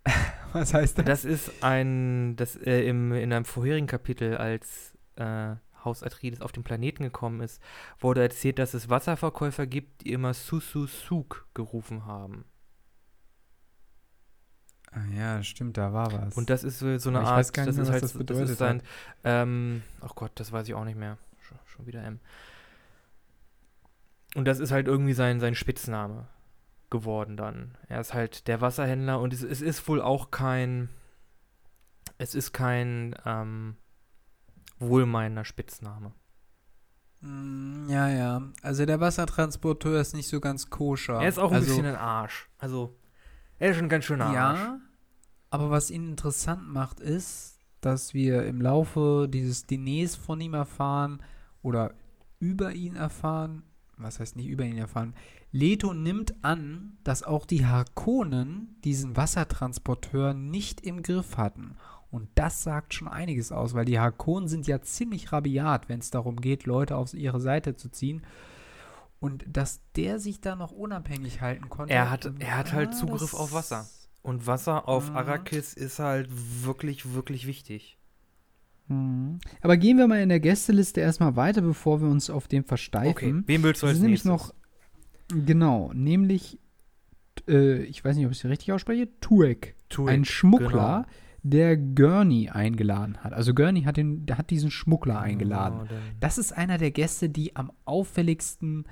*laughs* Was heißt das? Das ist ein, das äh, im, in einem vorherigen Kapitel, als äh, Haus Atreides auf den Planeten gekommen ist, wurde erzählt, dass es Wasserverkäufer gibt, die immer Susu Suk gerufen haben. Ah, ja, stimmt, da war was. Und das ist so so eine ich Art, weiß gar nicht das mehr, ist was halt, das so- bedeutet ist sein, ähm, oh Gott, das weiß ich auch nicht mehr. Schon, schon wieder M. Und das ist halt irgendwie sein, sein Spitzname geworden dann. Er ist halt der Wasserhändler und es, es ist wohl auch kein, es ist kein ähm, wohlmeinender Spitzname. Mm, Ja, ja. Also der Wassertransporteur ist nicht so ganz koscher. Er ist auch ein also, bisschen ein Arsch. Also, er ist schon ein ganz schöner Arsch. Ja, aber was ihn interessant macht, ist, dass wir im Laufe dieses Diners von ihm erfahren oder über ihn erfahren, was heißt nicht über ihn erfahren, Leto nimmt an, dass auch die Harkonnen diesen Wassertransporteur nicht im Griff hatten. Und das sagt schon einiges aus, weil die Harkonnen sind ja ziemlich rabiat, wenn es darum geht, Leute auf ihre Seite zu ziehen. Und dass der sich da noch unabhängig halten konnte. Er hat- er hat halt ah, Zugriff auf Wasser. Und Wasser auf Mhm. Arrakis ist halt wirklich, wirklich wichtig. Mhm. Aber gehen wir mal in der Gästeliste erstmal weiter, bevor wir uns auf dem versteifen. Okay, wen willst du als nämlich nächstes? noch, genau, nämlich, äh, ich weiß nicht, ob ich es richtig ausspreche, Tuek, Tuek, ein Schmuggler, genau. Der Gurney eingeladen hat. Also Gurney hat, den, der hat diesen Schmuggler eingeladen. Genau, dann- Das ist einer der Gäste, die am auffälligsten,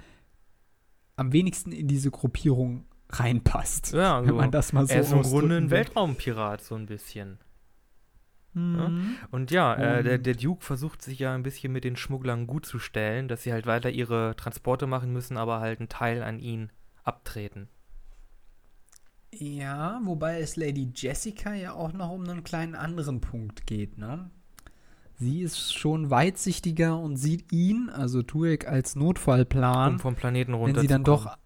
am wenigsten in diese Gruppierung reinpasst. Ja, wenn so. man das mal so er ist im Grunde ein. Weltraumpirat, so ein bisschen. Mhm. Und ja, äh, der, Und- der Duke versucht sich ja ein bisschen mit den Schmugglern gut zu stellen, dass sie halt weiter ihre Transporte machen müssen, aber halt einen Teil an ihn abtreten. Ja, wobei es Lady Jessica ja auch noch um einen kleinen anderen Punkt geht, ne? Sie ist schon weitsichtiger und sieht ihn, also Tuek, als Notfallplan, um vom Planeten runter wenn sie dann kommen. doch,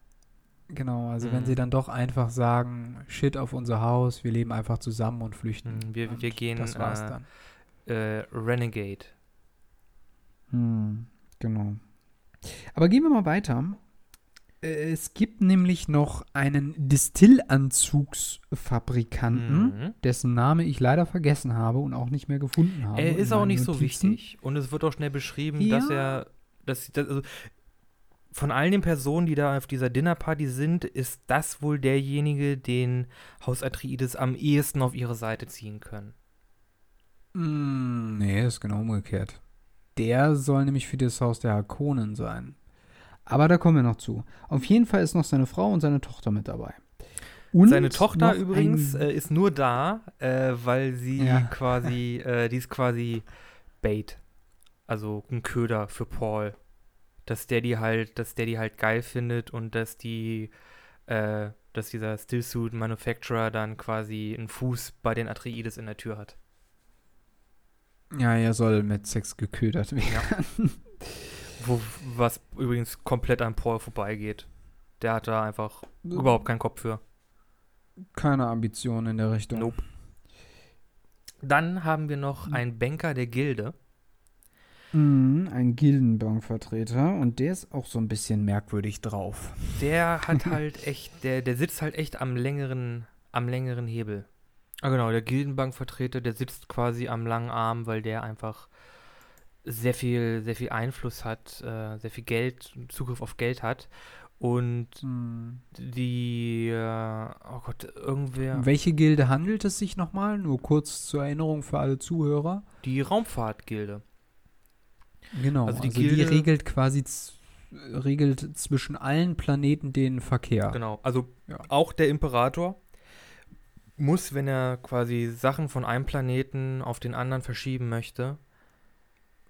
genau, also wenn Mhm. sie dann doch einfach sagen, shit auf unser Haus, wir leben einfach zusammen und flüchten. Mhm, wir- Und wir gehen, Das war's äh, dann. äh, Renegade. Hm, genau. Aber gehen wir mal weiter. Äh, Es gibt nämlich noch einen Distillanzugsfabrikanten, Mhm. dessen Name ich leider vergessen habe und auch nicht mehr gefunden habe. Er ist auch nicht so Notizen. wichtig. Und es wird auch schnell beschrieben, dass Ja. er, dass, dass also von allen den Personen, die da auf dieser Dinnerparty sind, ist das wohl derjenige, den Haus Atreides am ehesten auf ihre Seite ziehen können. Mm, nee, ist genau umgekehrt. Der soll nämlich für das Haus der Harkonnen sein. Aber da kommen wir noch zu. Auf jeden Fall ist noch seine Frau und seine Tochter mit dabei. Und Seine Tochter übrigens ein- äh, ist nur da, äh, weil sie Ja. quasi, äh, die ist quasi Bait. Also ein Köder für Paul. Dass der die halt, dass der die halt geil findet und dass die, äh, dass dieser Stillsuit Manufacturer dann quasi einen Fuß bei den Atreides in der Tür hat. ja, er soll mit Sex geködert werden. Wo, was übrigens komplett an Paul vorbeigeht. Der hat da einfach überhaupt keinen Kopf für. Keine Ambition in der Richtung. Nope. Dann haben wir noch einen Banker der Gilde. Mhm, ein Gildenbankvertreter und der ist auch so ein bisschen merkwürdig drauf. Der *laughs* hat halt echt, der, der sitzt halt echt am längeren, am längeren Hebel. Ah genau, der Gildenbankvertreter, der sitzt quasi am langen Arm, weil der einfach sehr viel, sehr viel Einfluss hat, äh, sehr viel Geld, Zugriff auf Geld hat. Und Mhm. die, äh, oh Gott, irgendwer, Um welche Gilde handelt es sich nochmal? Nur kurz zur Erinnerung für alle Zuhörer. die Raumfahrtgilde. Genau, Also also die die, Gilde- regelt quasi regelt zwischen allen Planeten den Verkehr. Genau, also Ja. auch der Imperator muss, wenn er quasi Sachen von einem Planeten auf den anderen verschieben möchte,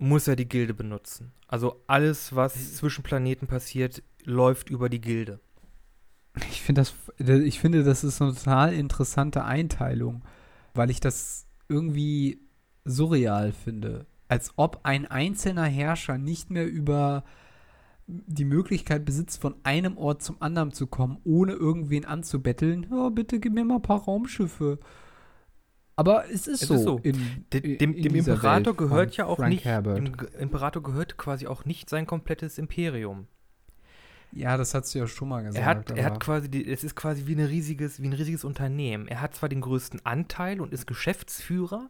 muss er die Gilde benutzen. Also alles, was zwischen Planeten passiert, läuft über die Gilde. Ich finde das, ich finde, das ist eine total interessante Einteilung, weil ich das irgendwie surreal finde. Als ob ein einzelner Herrscher nicht mehr über die Möglichkeit besitzt, von einem Ort zum anderen zu kommen, ohne irgendwen anzubetteln. Ja, bitte gib mir mal ein paar Raumschiffe. Aber es ist, Es so. ist so. In, De, in dem, dem dieser Imperator Welt gehört ja auch Frank nicht, Herbert. dem Imperator gehört quasi auch nicht sein komplettes Imperium. Ja, das hast du ja schon mal gesagt. Er hat, er hat quasi, die, es ist quasi wie, eine riesiges, wie ein riesiges Unternehmen. Er hat zwar den größten Anteil und ist Geschäftsführer,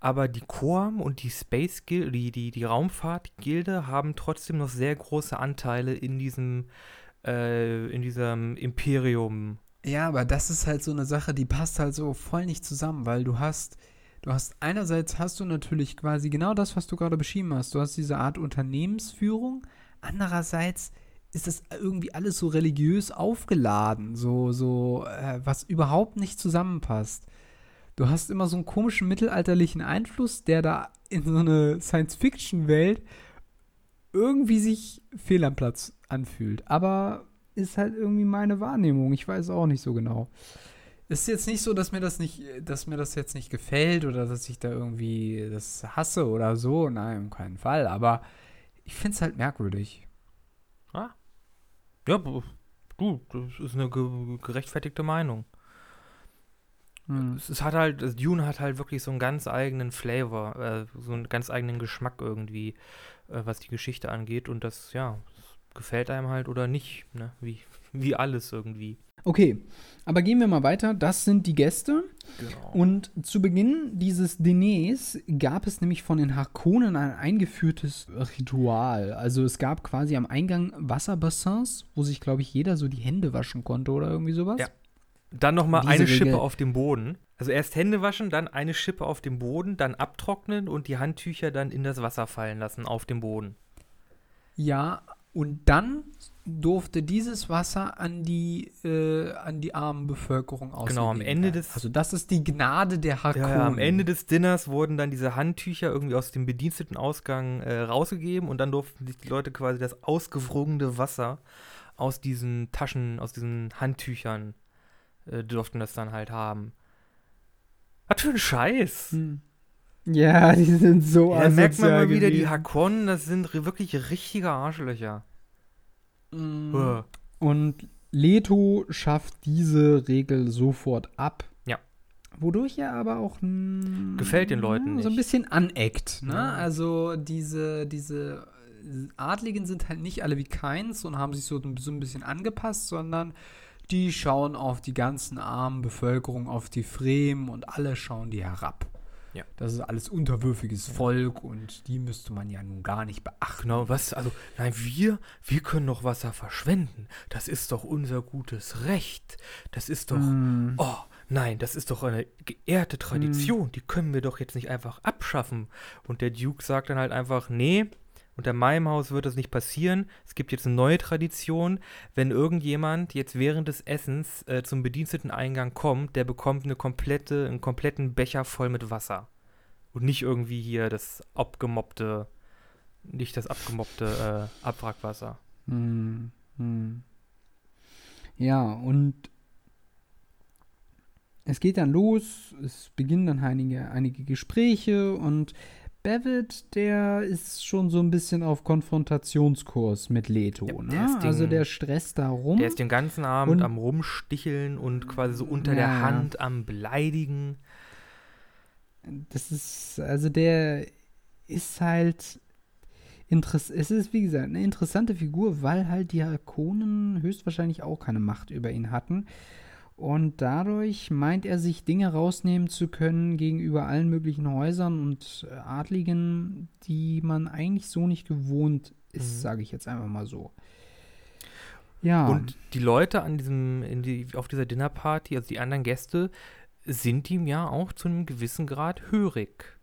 aber die Quorum und die Space Guild, die, die, die Raumfahrt-Gilde haben trotzdem noch sehr große Anteile in diesem, äh, in diesem Imperium. Ja, aber das ist halt so eine Sache, die passt halt so voll nicht zusammen, weil du hast, du hast einerseits hast du natürlich quasi genau das, was du gerade beschrieben hast. Du hast diese Art Unternehmensführung. Andererseits ist das irgendwie alles so religiös aufgeladen, so, so, äh, was überhaupt nicht zusammenpasst. Du hast immer so einen komischen mittelalterlichen Einfluss, der da in so eine Science-Fiction-Welt irgendwie sich fehl am Platz anfühlt. Aber ist halt irgendwie meine Wahrnehmung. Ich weiß auch nicht so genau. Es ist jetzt nicht so, dass mir das nicht, dass mir das jetzt nicht gefällt oder dass ich da irgendwie das hasse oder so. Nein, um keinen Fall. Aber ich finde es halt merkwürdig. Ja, b- du, das ist eine ge gerechtfertigte Meinung. Hm. Es, hat halt, das Dune hat halt wirklich so einen ganz eigenen Flavor, äh, so einen ganz eigenen Geschmack irgendwie, äh, was die Geschichte angeht. Und das, ja, gefällt einem halt oder nicht, ne? Wie, *laughs* wie alles irgendwie. Okay, aber gehen wir mal weiter. Das sind die Gäste. Genau. Und zu Beginn dieses Diners gab es nämlich von den Harkonnen ein eingeführtes Ritual. Also es gab quasi am Eingang Wasserbassins, wo sich, glaube ich, jeder so die Hände waschen konnte oder irgendwie sowas. Ja. Dann nochmal eine Regel- Schippe auf dem Boden. Also erst Hände waschen, dann eine Schippe auf dem Boden, dann abtrocknen und die Handtücher dann in das Wasser fallen lassen auf dem Boden. Ja, und dann durfte dieses Wasser an die, äh, an die armen Bevölkerung ausgegeben Genau, am Ende werden. des- Also das ist die Gnade der Harkonnen. Ja, am Ende des Dinners wurden dann diese Handtücher irgendwie aus dem Bedienstetenausgang äh, rausgegeben und dann durften sich die Leute quasi das ausgewrungene Wasser aus diesen Taschen, aus diesen Handtüchern, äh, durften das dann halt haben. Was für ein Scheiß! Hm. Ja, *laughs* die sind so Ja, da merkt man mal wieder, die. Hakonnen, das sind wirklich richtige Arschlöcher. Mm. Und Leto schafft diese Regel sofort ab. Ja. Wodurch er aber auch mm, Gefällt den Leuten so ein nicht. bisschen aneckt. Ne? Ja. Also diese, diese Adligen sind halt nicht alle wie Keins und haben sich so, ein- so ein bisschen angepasst, sondern die schauen auf die ganzen armen Bevölkerung, auf die Fremen und alle schauen die herab. Ja. Das ist alles unterwürfiges Volk und die müsste man ja nun gar nicht beachten. Genau, was, also, nein, wir, wir können doch Wasser verschwenden. Das ist doch unser gutes Recht. Das ist doch, Mm. oh, nein, das ist doch eine geehrte Tradition. Die können wir doch jetzt nicht einfach abschaffen. Und der Duke sagt dann halt einfach, nee, unter meinem Haus wird das nicht passieren. Es gibt jetzt eine neue Tradition. Wenn irgendjemand jetzt während des Essens äh, zum Bediensteteneingang kommt, der bekommt eine komplette, einen kompletten Becher voll mit Wasser. Und nicht irgendwie hier das abgemobbte, nicht das abgemobbte äh, Abwrackwasser. Hm, hm. Ja, und es geht dann los, es beginnen dann einige, einige Gespräche und Bevitt, der ist schon so ein bisschen auf Konfrontationskurs mit Leto. Ja, ne? der ist den- also der stresst da rum. Der ist den ganzen Abend Und- am Rumsticheln und quasi so unter Ja, der. Hand am Beleidigen. Das ist, also der ist halt interess es ist, wie gesagt, eine interessante Figur, weil halt die Harkonnen höchstwahrscheinlich auch keine Macht über ihn hatten. Und dadurch meint er sich Dinge rausnehmen zu können gegenüber allen möglichen Häusern und äh, Adligen, die man eigentlich so nicht gewohnt ist, Mhm. sage ich jetzt einfach mal so. Ja. Und die Leute an diesem, die, auf dieser Dinnerparty, also die anderen Gäste, sind ihm ja auch zu einem gewissen Grad hörig.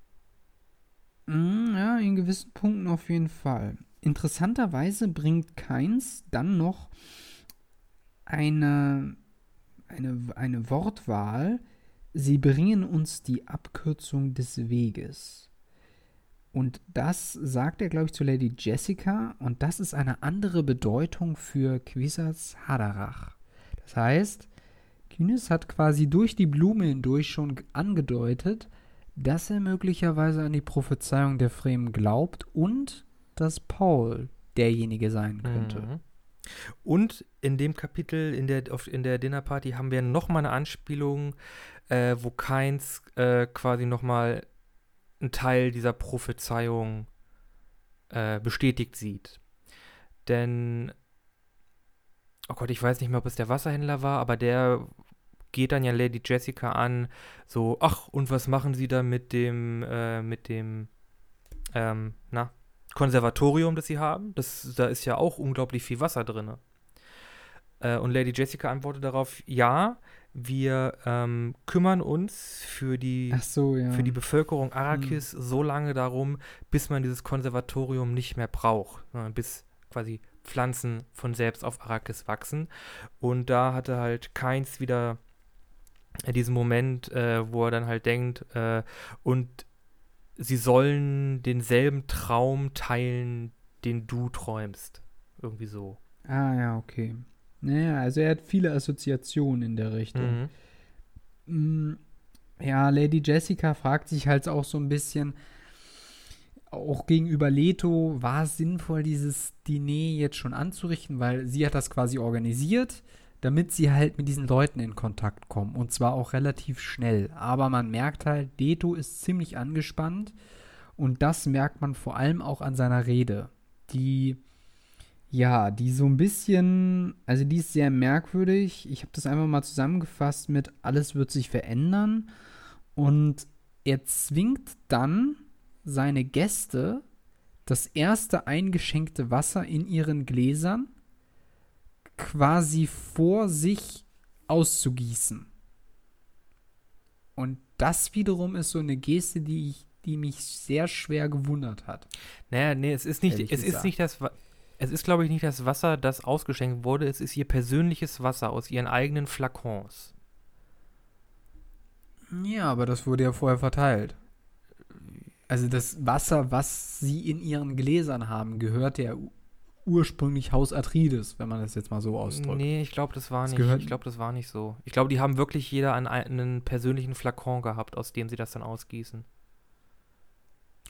Mm, Ja, in gewissen Punkten auf jeden Fall. Interessanterweise bringt Keins dann noch eine, eine, eine Wortwahl. Sie bringen uns die Abkürzung des Weges. Und das sagt er, glaube ich, zu Lady Jessica. Und das ist eine andere Bedeutung für Quisatz Haderach. Das heißt, Kynes hat quasi durch die Blume hindurch schon angedeutet, dass er möglicherweise an die Prophezeiung der Fremen glaubt und dass Paul derjenige sein könnte. Mhm. Und in dem Kapitel, in der, auf, in der Dinnerparty, haben wir nochmal eine Anspielung, äh, wo Keins äh, quasi nochmal einen Teil dieser Prophezeiung äh, bestätigt sieht. Denn, oh Gott, ich weiß nicht mehr, ob es der Wasserhändler war, aber der geht dann ja Lady Jessica an, so, ach, und was machen Sie da mit dem, äh, mit dem, ähm, na, Konservatorium, das Sie haben? Das, da ist ja auch unglaublich viel Wasser drin. Äh, und Lady Jessica antwortet darauf, ja, wir ähm, kümmern uns für die, so, ja. für die Bevölkerung Arrakis hm. so lange darum, bis man dieses Konservatorium nicht mehr braucht. Ne, bis quasi Pflanzen von selbst auf Arrakis wachsen. Und da hatte halt Keins wieder diesen Moment, äh, wo er dann halt denkt, äh, und sie sollen denselben Traum teilen, den du träumst. Irgendwie so. Ah ja, okay. Naja, also er hat viele Assoziationen in der Richtung. Mhm. Mm, ja, Lady Jessica fragt sich halt auch so ein bisschen, auch gegenüber Leto, war es sinnvoll, dieses Diner jetzt schon anzurichten, weil sie hat das quasi organisiert, damit sie halt mit diesen Leuten in Kontakt kommen. Und zwar auch relativ schnell. Aber man merkt halt, Leto ist ziemlich angespannt. Und das merkt man vor allem auch an seiner Rede. Die ja, die so ein bisschen, also die ist sehr merkwürdig. Ich habe das einfach mal zusammengefasst mit alles wird sich verändern und er zwingt dann seine Gäste das erste eingeschenkte Wasser in ihren Gläsern quasi vor sich auszugießen. Und das wiederum ist so eine Geste, die ich, die mich sehr schwer gewundert hat. Naja, nee, es ist nicht, es ist nicht das, es ist, glaube ich, nicht das Wasser, das ausgeschenkt wurde. Es ist ihr persönliches Wasser aus ihren eigenen Flakons. Ja, aber das wurde ja vorher verteilt. Also das Wasser, was sie in ihren Gläsern haben, gehört ja ursprünglich Haus Atreides, wenn man das jetzt mal so ausdrückt. Nee, ich glaube, das war nicht. Ich glaube, das war nicht so. Ich glaube, die haben wirklich jeder einen, einen persönlichen Flakon gehabt, aus dem sie das dann ausgießen.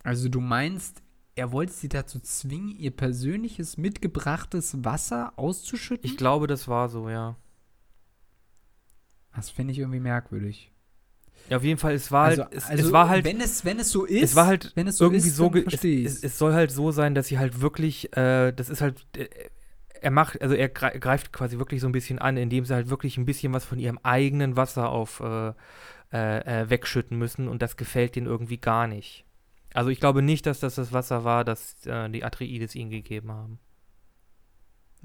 Also du meinst, er wollte sie dazu zwingen, ihr persönliches mitgebrachtes Wasser auszuschütten? Ich glaube, das war so, ja. Das finde ich irgendwie merkwürdig. Ja, auf jeden Fall, es war also, halt, es, also es, war halt, wenn es, wenn es so ist, es war halt wenn es so irgendwie ist, so, es, es, es, soll halt so sein, dass sie halt wirklich, äh, das ist halt, äh, er macht, also er greift quasi wirklich so ein bisschen an, indem sie halt wirklich ein bisschen was von ihrem eigenen Wasser auf äh, äh, äh wegschütten müssen und das gefällt denen irgendwie gar nicht. Also ich glaube nicht, dass das das Wasser war, das äh, die Atreides ihnen gegeben haben.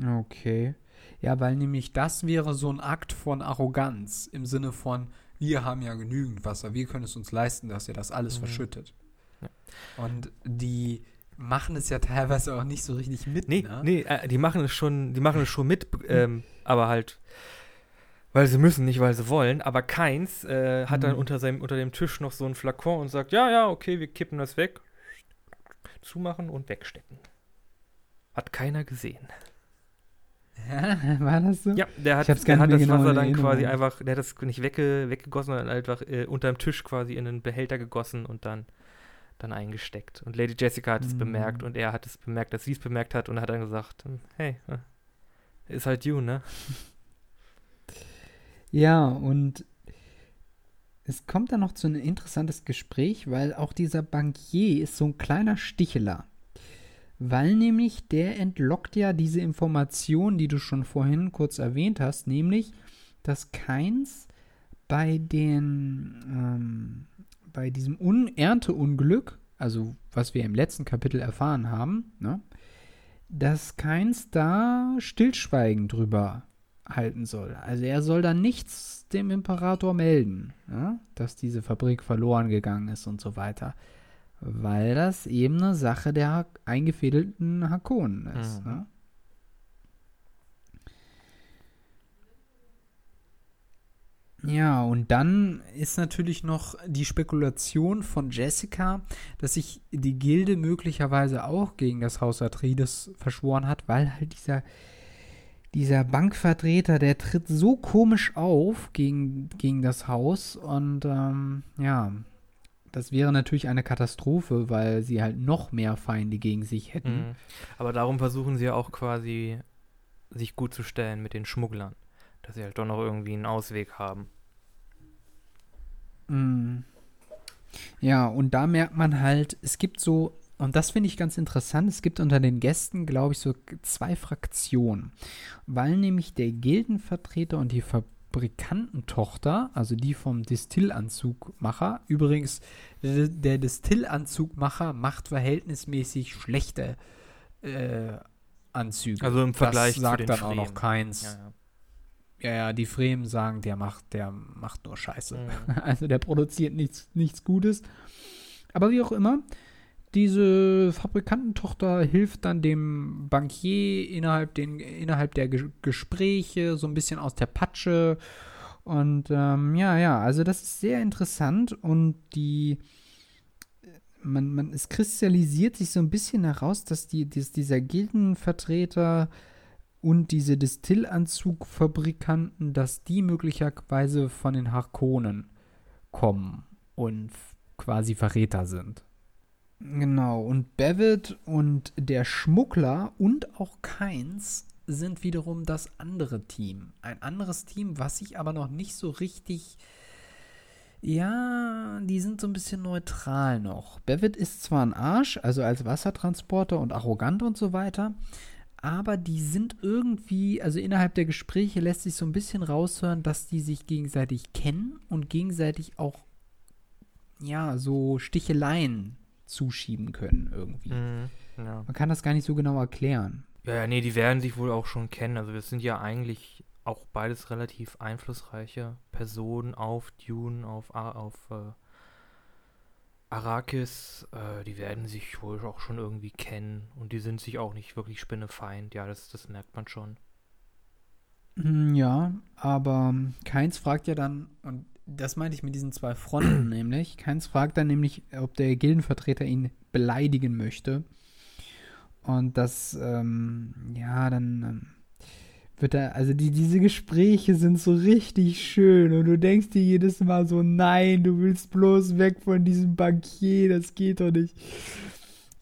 Okay. Ja, weil nämlich das wäre so ein Akt von Arroganz im Sinne von, wir haben ja genügend Wasser, wir können es uns leisten, dass ihr das alles mhm. verschüttet. Ja. Und die machen es ja teilweise auch nicht so richtig mit. Nee, ne? nee, äh, die machen es schon, die machen es schon mit, ähm, aber halt weil sie müssen, nicht weil sie wollen. Aber keins äh, hat mhm. dann unter, seinem, unter dem Tisch noch so ein Flakon und sagt, ja, ja, okay, wir kippen das weg, zumachen und wegstecken. Hat keiner gesehen. Ja, *laughs* war das so? Ja, der hat, der hat das genau Wasser dann quasi einfach, der hat das nicht wegge, weggegossen, sondern einfach äh, unter dem Tisch quasi in einen Behälter gegossen und dann, dann eingesteckt. Und Lady Jessica hat es mhm. bemerkt und er hat es bemerkt, dass sie es bemerkt hat und hat dann gesagt, hm, hey, äh, ist halt you, ne? *laughs* Ja, und es kommt dann noch zu einem interessantes Gespräch, weil auch dieser Bankier ist so ein kleiner Sticheler. Weil nämlich der entlockt ja diese Information, die du schon vorhin kurz erwähnt hast, nämlich, dass Keins bei den, ähm, bei diesem Un Ernteunglück, also was wir im letzten Kapitel erfahren haben, ne, dass Keins da stillschweigend drüber halten soll. Also er soll dann nichts dem Imperator melden, ja, dass diese Fabrik verloren gegangen ist und so weiter. Weil das eben eine Sache der eingefädelten Hakonen ist. Mhm. Ne? Ja, und dann ist natürlich noch die Spekulation von Jessica, dass sich die Gilde möglicherweise auch gegen das Haus Atreides verschworen hat, weil halt dieser, dieser Bankvertreter, der tritt so komisch auf gegen, gegen das Haus und ähm, ja, das wäre natürlich eine Katastrophe, weil sie halt noch mehr Feinde gegen sich hätten. Mhm. Aber darum versuchen sie auch quasi, sich gut zu stellen mit den Schmugglern. Dass sie halt doch noch irgendwie einen Ausweg haben. Mm. Ja, und da merkt man halt, es gibt so, und das finde ich ganz interessant, es gibt unter den Gästen, glaube ich, so zwei Fraktionen. Weil nämlich der Gildenvertreter und die Fabrikantentochter, also die vom Distillanzugmacher, übrigens, der Distillanzugmacher macht verhältnismäßig schlechte äh, Anzüge. Also im Vergleich das sagt zu den dann auch Fremen. noch keins. Ja, ja. Ja, ja, die Fremen sagen, der macht, der macht nur Scheiße. Mhm. *laughs* Also der produziert nichts, nichts Gutes. Aber wie auch immer, diese Fabrikantentochter hilft dann dem Bankier innerhalb, den, innerhalb der Ge Gespräche so ein bisschen aus der Patsche. Und ähm, ja, ja, also das ist sehr interessant und die man, man, es kristallisiert sich so ein bisschen heraus, dass die, dass dieser Gildenvertreter und diese Distillanzugfabrikanten, dass die möglicherweise von den Harkonnen kommen und quasi Verräter sind. Genau, und Bevitt und der Schmuggler und auch Keins sind wiederum das andere Team. Ein anderes Team, was sich aber noch nicht so richtig. Ja, die sind so ein bisschen neutral noch. Bevitt ist zwar ein Arsch, also als Wassertransporter und arrogant und so weiter, aber die sind irgendwie, also innerhalb der Gespräche lässt sich so ein bisschen raushören, dass die sich gegenseitig kennen und gegenseitig auch, ja, so Sticheleien zuschieben können irgendwie. Mhm. Ja. Man kann das gar nicht so genau erklären. ja, ja, nee, die werden sich wohl auch schon kennen. Also das sind ja eigentlich auch beides relativ einflussreiche Personen auf Dune, auf, auf äh, Arrakis. Äh, die werden sich wohl auch schon irgendwie kennen. Und die sind sich auch nicht wirklich spinnefeind. Ja, das, das merkt man schon. Mm, Ja, aber Keins fragt ja dann, und das meinte ich mit diesen zwei Fronten *clears throat* nämlich, Keins fragt dann nämlich, ob der Gildenvertreter ihn beleidigen möchte. Und das, ähm, ja, dann ähm, wird er, also die, diese Gespräche sind so richtig schön und du denkst dir jedes Mal so, nein, du willst bloß weg von diesem Bankier, das geht doch nicht.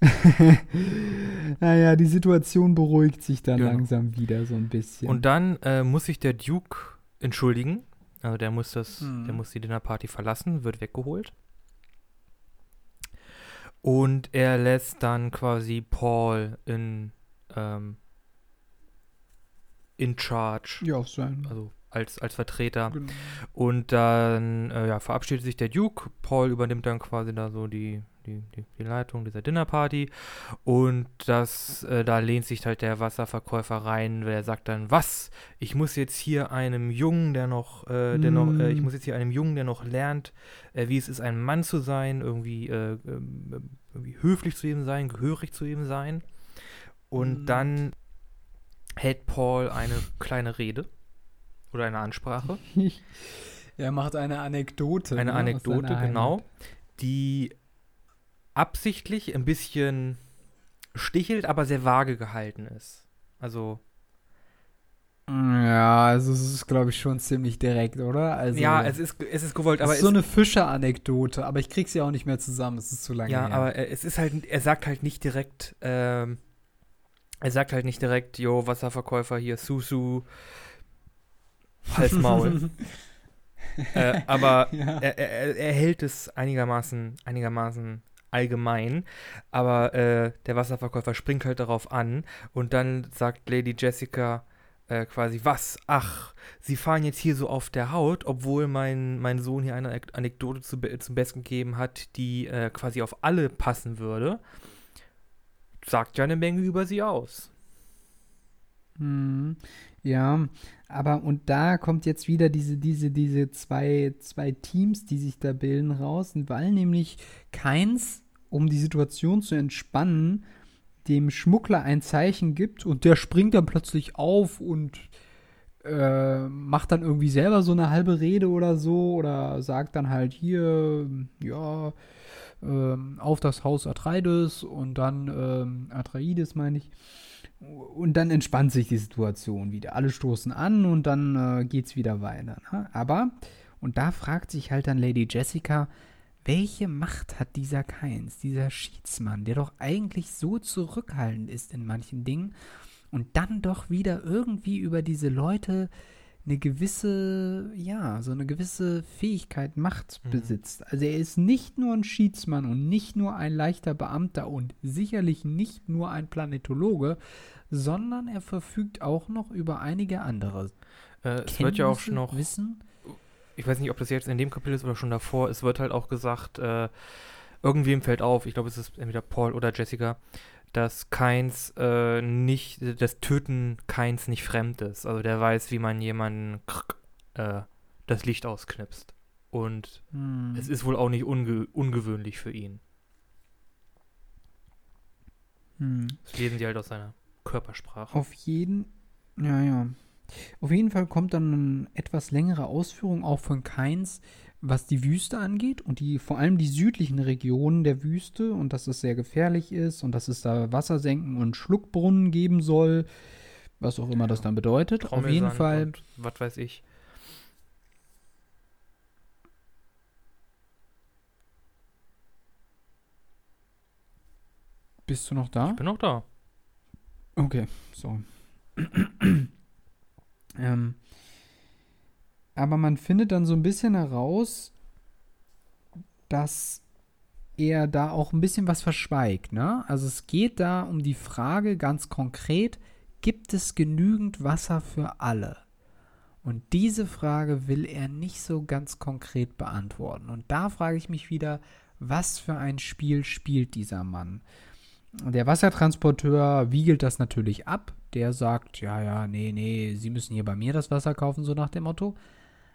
*laughs* naja, die Situation beruhigt sich dann Genau. langsam wieder so ein bisschen. Und dann äh, muss sich der Duke entschuldigen. Also der muss das, Mhm. der muss die Dinnerparty verlassen, wird weggeholt. Und er lässt dann quasi Paul in ähm, in charge, Ja, auf sein. also als, als Vertreter. Genau. Und dann äh, ja, verabschiedet sich der Duke. Paul übernimmt dann quasi da so die, die, die, die Leitung dieser Dinnerparty. Und das, äh, da lehnt sich halt der Wasserverkäufer rein, der sagt dann, was? Ich muss jetzt hier einem Jungen, der noch, äh, der noch, äh, ich Mm. muss jetzt hier einem Jungen, der noch lernt, äh, wie es ist, ein Mann zu sein, irgendwie, äh, ähm, irgendwie höflich zu ihm sein, gehörig zu ihm sein. Und Mm. dann hält Paul eine kleine Rede oder eine Ansprache. *laughs* er macht eine Anekdote. Eine ne, Anekdote, genau, Heimat. die absichtlich ein bisschen stichelt, aber sehr vage gehalten ist. Also, Ja, also es ist, glaube ich, schon ziemlich direkt, oder? Also, ja, es ist, es ist gewollt, es aber ist so es, eine Fischer-Anekdote, aber ich krieg sie auch nicht mehr zusammen, es ist zu lange ja, her. aber äh, es ist halt, er sagt halt nicht direkt, ähm, er sagt halt nicht direkt, jo, Wasserverkäufer hier, Susu, Hals Maul. *laughs* äh, aber ja. er, er, er hält es einigermaßen, einigermaßen allgemein, aber äh, der Wasserverkäufer springt halt darauf an und dann sagt Lady Jessica äh, quasi, was? Ach, Sie fahren jetzt hier so auf der Haut, obwohl mein, mein Sohn hier eine Anek- Anekdote zu, zum Besten gegeben hat, die äh, quasi auf alle passen würde. Sagt ja eine Menge über sie aus. Mhm. Ja, aber und da kommt jetzt wieder diese, diese, diese zwei, zwei Teams, die sich da bilden, raus, weil nämlich keins, um die Situation zu entspannen, dem Schmuggler ein Zeichen gibt und der springt dann plötzlich auf und äh, macht dann irgendwie selber so eine halbe Rede oder so oder sagt dann halt hier, ja, ähm, auf das Haus Atreides und dann ähm, Atreides meine ich. Und dann entspannt sich die Situation wieder. Alle stoßen an und dann äh, geht's wieder weiter. Ne? Aber, und da fragt sich halt dann Lady Jessica, welche Macht hat dieser Keins, dieser Schiedsmann, der doch eigentlich so zurückhaltend ist in manchen Dingen und dann doch wieder irgendwie über diese Leute eine gewisse, ja, so eine gewisse Fähigkeit, Macht mhm. besitzt. Also er ist nicht nur ein Schiedsmann und nicht nur ein leichter Beamter und sicherlich nicht nur ein Planetologe, sondern er verfügt auch noch über einige andere. Äh, es wird ja auch schon noch Wissen. Ich weiß nicht, ob das jetzt in dem Kapitel ist oder schon davor. Es wird halt auch gesagt, äh, irgendwem fällt auf, ich glaube, es ist entweder Paul oder Jessica, dass Keins äh, nicht, das Töten Keins nicht fremd ist. Also der weiß, wie man jemanden äh, das Licht ausknipst. Und hm. es ist wohl auch nicht unge ungewöhnlich für ihn. Hm. Das lesen sie halt aus seiner Körpersprache. Auf jeden, ja, ja. Auf jeden Fall kommt dann eine etwas längere Ausführung auch von Keins, was die Wüste angeht und die vor allem die südlichen Regionen der Wüste und dass es sehr gefährlich ist und dass es da Wassersenken und Schluckbrunnen geben soll, was auch immer das dann bedeutet. Auf jeden Fall. Was weiß ich. Bist du noch da? Ich bin noch da. Okay, so. Ähm, aber man findet dann so ein bisschen heraus, dass er da auch ein bisschen was verschweigt. Ne? Also es geht da um die Frage ganz konkret, gibt es genügend Wasser für alle? Und diese Frage will er nicht so ganz konkret beantworten. Und da frage ich mich wieder, was für ein Spiel spielt dieser Mann? Der Wassertransporteur wiegelt das natürlich ab. Der sagt, ja, ja, nee, nee, Sie müssen hier bei mir das Wasser kaufen, so nach dem Motto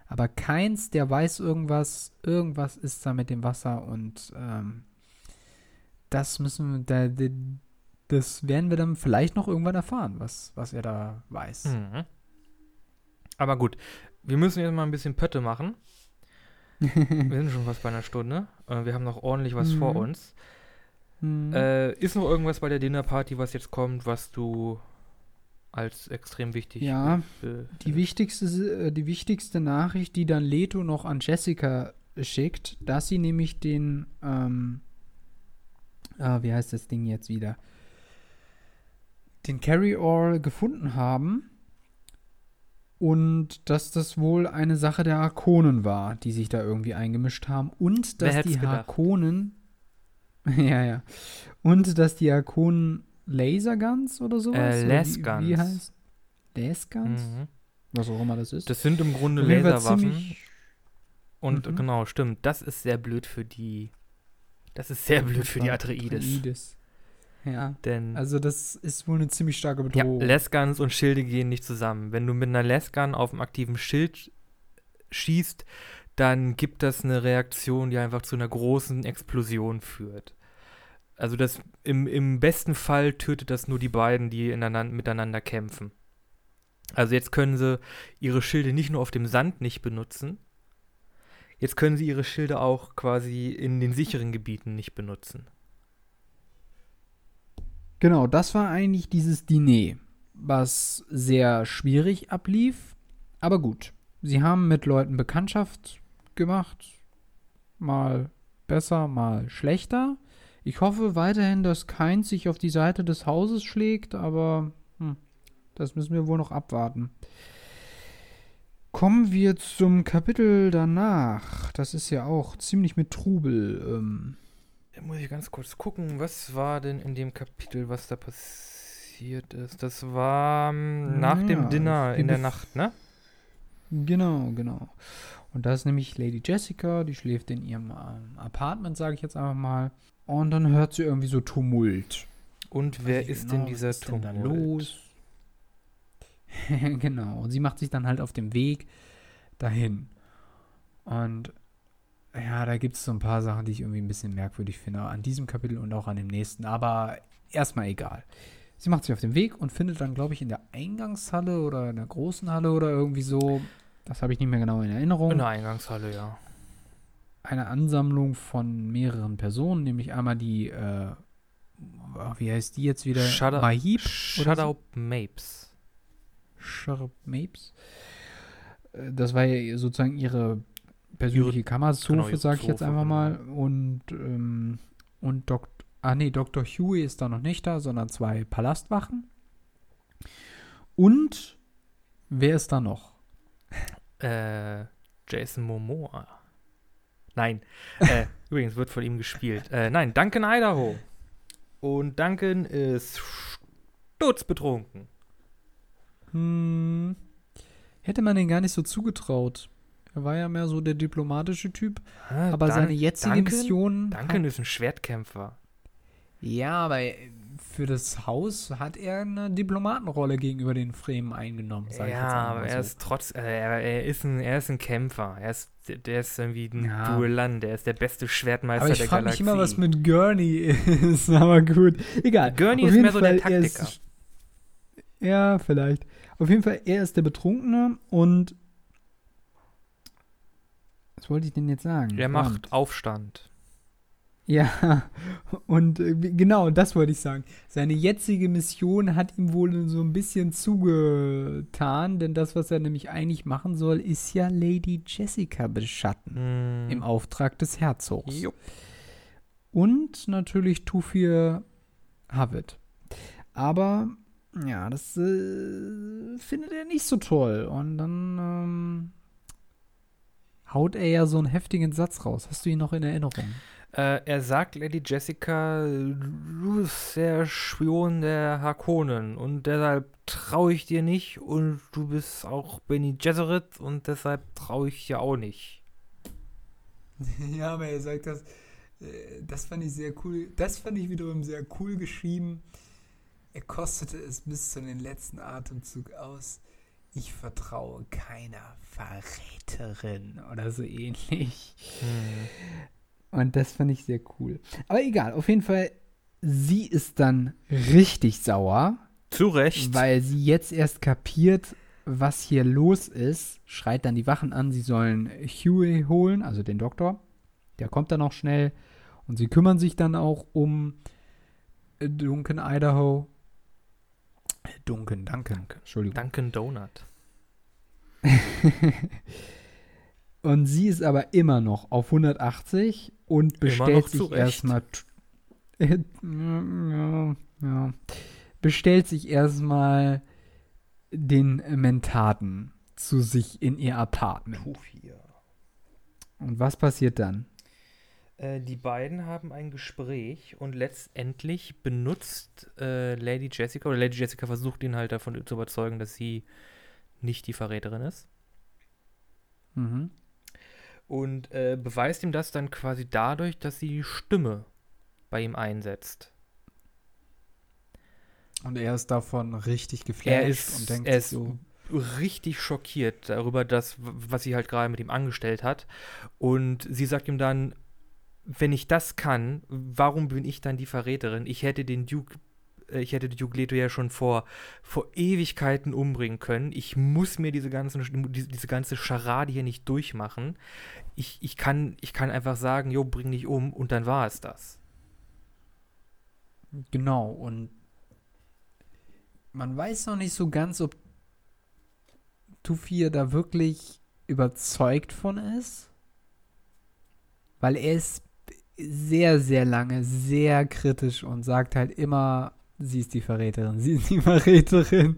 aber keins, der weiß irgendwas, irgendwas ist da mit dem Wasser und ähm, das müssen wir, da, das werden wir dann vielleicht noch irgendwann erfahren, was, was er da weiß. Mhm. Aber gut, wir müssen jetzt mal ein bisschen Pötte machen. wir sind schon fast bei einer Stunde. Äh, wir haben noch ordentlich was mhm. vor uns. Mhm. Äh, ist noch irgendwas bei der Dinnerparty, was jetzt kommt, was du als extrem wichtig. Ja, äh, die, wichtigste, äh, die wichtigste Nachricht, die dann Leto noch an Jessica schickt, dass sie nämlich den, ähm, ah, wie heißt das Ding jetzt wieder? Den Carry-All gefunden haben und dass das wohl eine Sache der Arkonen war, die sich da irgendwie eingemischt haben und dass die Harkonen *laughs* ja, ja. Und dass die Arkonen Laserguns oder sowas? Äh, Lasguns. Wie, wie heißt? Lasguns? Mhm. Was auch immer das ist. Das sind im Grunde Laserwaffen. Und mhm. genau, stimmt. Das ist sehr blöd für die. Das ist sehr blöd für die Atreides. Atreides. Ja. Denn also das ist wohl eine ziemlich starke Bedrohung. Ja, Lasguns und Schilde gehen nicht zusammen. Wenn du mit einer Lasgun auf einem aktiven Schild schießt, dann gibt das eine Reaktion, die einfach zu einer großen Explosion führt. Also das im, im besten Fall tötet das nur die beiden, die ineinander, miteinander kämpfen. Also jetzt können sie ihre Schilde nicht nur auf dem Sand nicht benutzen, jetzt können sie ihre Schilde auch quasi in den sicheren Gebieten nicht benutzen. Genau, das war eigentlich dieses Diner, was sehr schwierig ablief, aber gut. Sie haben mit Leuten Bekanntschaft gemacht, mal besser, mal schlechter. Ich hoffe weiterhin, dass Keins sich auf die Seite des Hauses schlägt, aber hm, das müssen wir wohl noch abwarten. Kommen wir zum Kapitel danach. Das ist ja auch ziemlich mit Trubel. Ähm. Da muss ich ganz kurz gucken, was war denn in dem Kapitel, was da passiert ist. Das war ähm, nach ja, dem Dinner in der Nacht, ne? Genau, genau. Und da ist nämlich Lady Jessica, die schläft in ihrem ähm, Apartment, sage ich jetzt einfach mal. Und dann hört sie irgendwie so Tumult. Und wer ist genau, denn dieser ist Tumult? Denn los? *laughs* genau. Und sie macht sich dann halt auf dem Weg dahin. Und ja, da gibt es so ein paar Sachen, die ich irgendwie ein bisschen merkwürdig finde. An diesem Kapitel und auch an dem nächsten. Aber erstmal egal. sie macht sich auf den Weg und findet dann, glaube ich, in der Eingangshalle oder in der großen Halle oder irgendwie so, das habe ich nicht mehr genau in Erinnerung. In der Eingangshalle, ja. Eine Ansammlung von mehreren Personen, nämlich einmal die, äh, wie heißt die jetzt wieder? Shut Mahib? Shadow Mapes. Shadow Mapes. Äh, Das war ja sozusagen ihre persönliche Kammerzofe, genau, sag ich jetzt einfach genau. mal. Und, ähm, und Dok ah nee, Dr. Huey ist da noch nicht da, sondern zwei Palastwachen. Und wer ist da noch? Äh, Jason Momoa. Nein. Äh, *laughs* übrigens wird von ihm gespielt. Äh, nein, Duncan Idaho. Und Duncan ist sturzbetrunken. Hm, hätte man den gar nicht so zugetraut. Er war ja mehr so der diplomatische Typ. Ah, Aber Dun- seine jetzige Duncan? Mission. Duncan ist ein Schwertkämpfer. Ja, aber für das Haus hat er eine Diplomatenrolle gegenüber den Fremen eingenommen, sag ich Ja, aber mal er so. ist trotz, äh, er, er, ist ein, er ist ein Kämpfer. Er ist, der ist irgendwie ein Ja. Duellant. Der ist der beste Schwertmeister Aber ich der frage mich Galaxie. immer, was mit Gurney *laughs* ist, aber gut. Egal. Gurney Auf ist mehr so der Fall, er ist- Taktiker. Ja, vielleicht. Auf jeden Fall, er ist der Betrunkene und was wollte ich denn jetzt sagen? Er macht Aufstand. Ja, und äh, genau, das wollte ich sagen. Seine jetzige Mission hat ihm wohl so ein bisschen zugetan, denn das, was er nämlich eigentlich machen soll, ist ja Lady Jessica beschatten. Hm. Im Auftrag des Herzogs. Jupp. Und natürlich Tufir Havid. Aber, ja, das äh, findet er nicht so toll. Und dann ähm, haut er ja so einen heftigen Satz raus. Hast du ihn noch in Erinnerung? Äh, er sagt Lady Jessica, du bist der Spion der Harkonnen und deshalb traue ich dir nicht und du bist auch Benny Gesserit und deshalb traue ich dir auch nicht. *laughs* Ja, aber er sagt das, äh, das fand ich sehr cool. Das fand ich wiederum sehr cool geschrieben. Er kostete es bis zu den letzten Atemzug aus. Ich vertraue keiner Verräterin oder so ähnlich. Und das fand ich sehr cool. Aber egal, auf jeden Fall, sie ist dann richtig sauer, Zu Recht. weil sie jetzt erst kapiert, was hier los ist. Schreit dann die Wachen an, sie sollen Huey holen, also den Doktor. Der kommt dann auch schnell. Und sie kümmern sich dann auch um äh, Duncan Idaho. Duncan, Duncan, Entschuldigung. Dunkin' Donut. *laughs* Und sie ist aber immer noch auf 180 und bestellt sich erstmal. *laughs* Ja, ja. Bestellt sich erstmal den Mentaten zu sich in ihr Apartment. Tufir. Und was passiert dann? Äh, die beiden haben ein Gespräch und letztendlich benutzt äh, Lady Jessica, oder Lady Jessica versucht ihn halt davon zu überzeugen, dass sie nicht die Verräterin ist. Mhm. Und äh, beweist ihm das dann quasi dadurch, dass sie die Stimme bei ihm einsetzt. Und er ist davon richtig geflasht Er ist, und denkt er ist so. richtig schockiert darüber, dass, was sie halt gerade mit ihm angestellt hat. Und sie sagt ihm dann, wenn ich das kann, warum bin ich dann die Verräterin? Ich hätte den Duke, ich hätte Duke Leto ja schon vor, vor Ewigkeiten umbringen können. Ich muss mir diese, ganzen, diese, diese ganze Scharade hier nicht durchmachen. Ich, ich, kann, ich kann einfach sagen, jo, bring dich um und dann war es das. Genau, und man weiß noch nicht so ganz, ob Tufir da wirklich überzeugt von ist. Weil er ist sehr, sehr lange sehr kritisch und sagt halt immer, sie ist die Verräterin, sie ist die *laughs* Verräterin.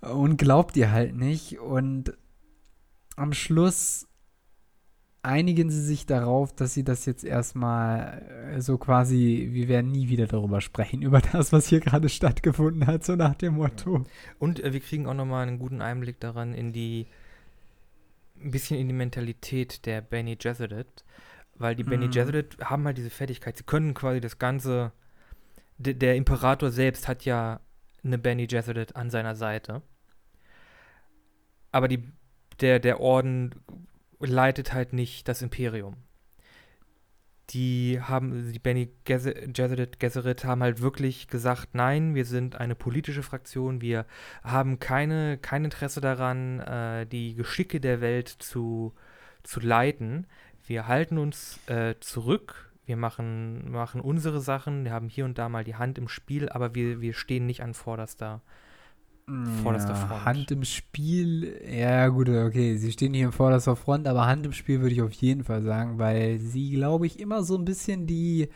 Und glaubt ihr halt nicht. Und am Schluss einigen sie sich darauf, dass sie das jetzt erstmal äh, so quasi, wir werden nie wieder darüber sprechen, *laughs* über das, was hier gerade stattgefunden hat, so nach dem Motto. Und äh, wir kriegen auch nochmal einen guten Einblick daran in die, ein bisschen in die Mentalität der Benny Gesserit, weil die Benny Mhm. Gesserit haben halt diese Fertigkeit, sie können quasi das Ganze, de, der Imperator selbst hat ja eine Benny Gesserit an seiner Seite, aber die, der, der Orden leitet halt nicht das Imperium. die haben, die Benny Gesserit, Gesserit haben halt wirklich gesagt, nein, wir sind eine politische Fraktion, wir haben keine, kein Interesse daran, äh, die Geschicke der Welt zu, zu leiten. Wir halten uns äh, zurück, wir machen, machen unsere Sachen, wir haben hier und da mal die Hand im Spiel, aber wir, wir stehen nicht an vorderster, vorderster ja, Front. Hand im Spiel, ja gut, okay, sie stehen hier in vorderster Front, aber Hand im Spiel würde ich auf jeden Fall sagen, weil sie, glaube ich, immer so ein bisschen die,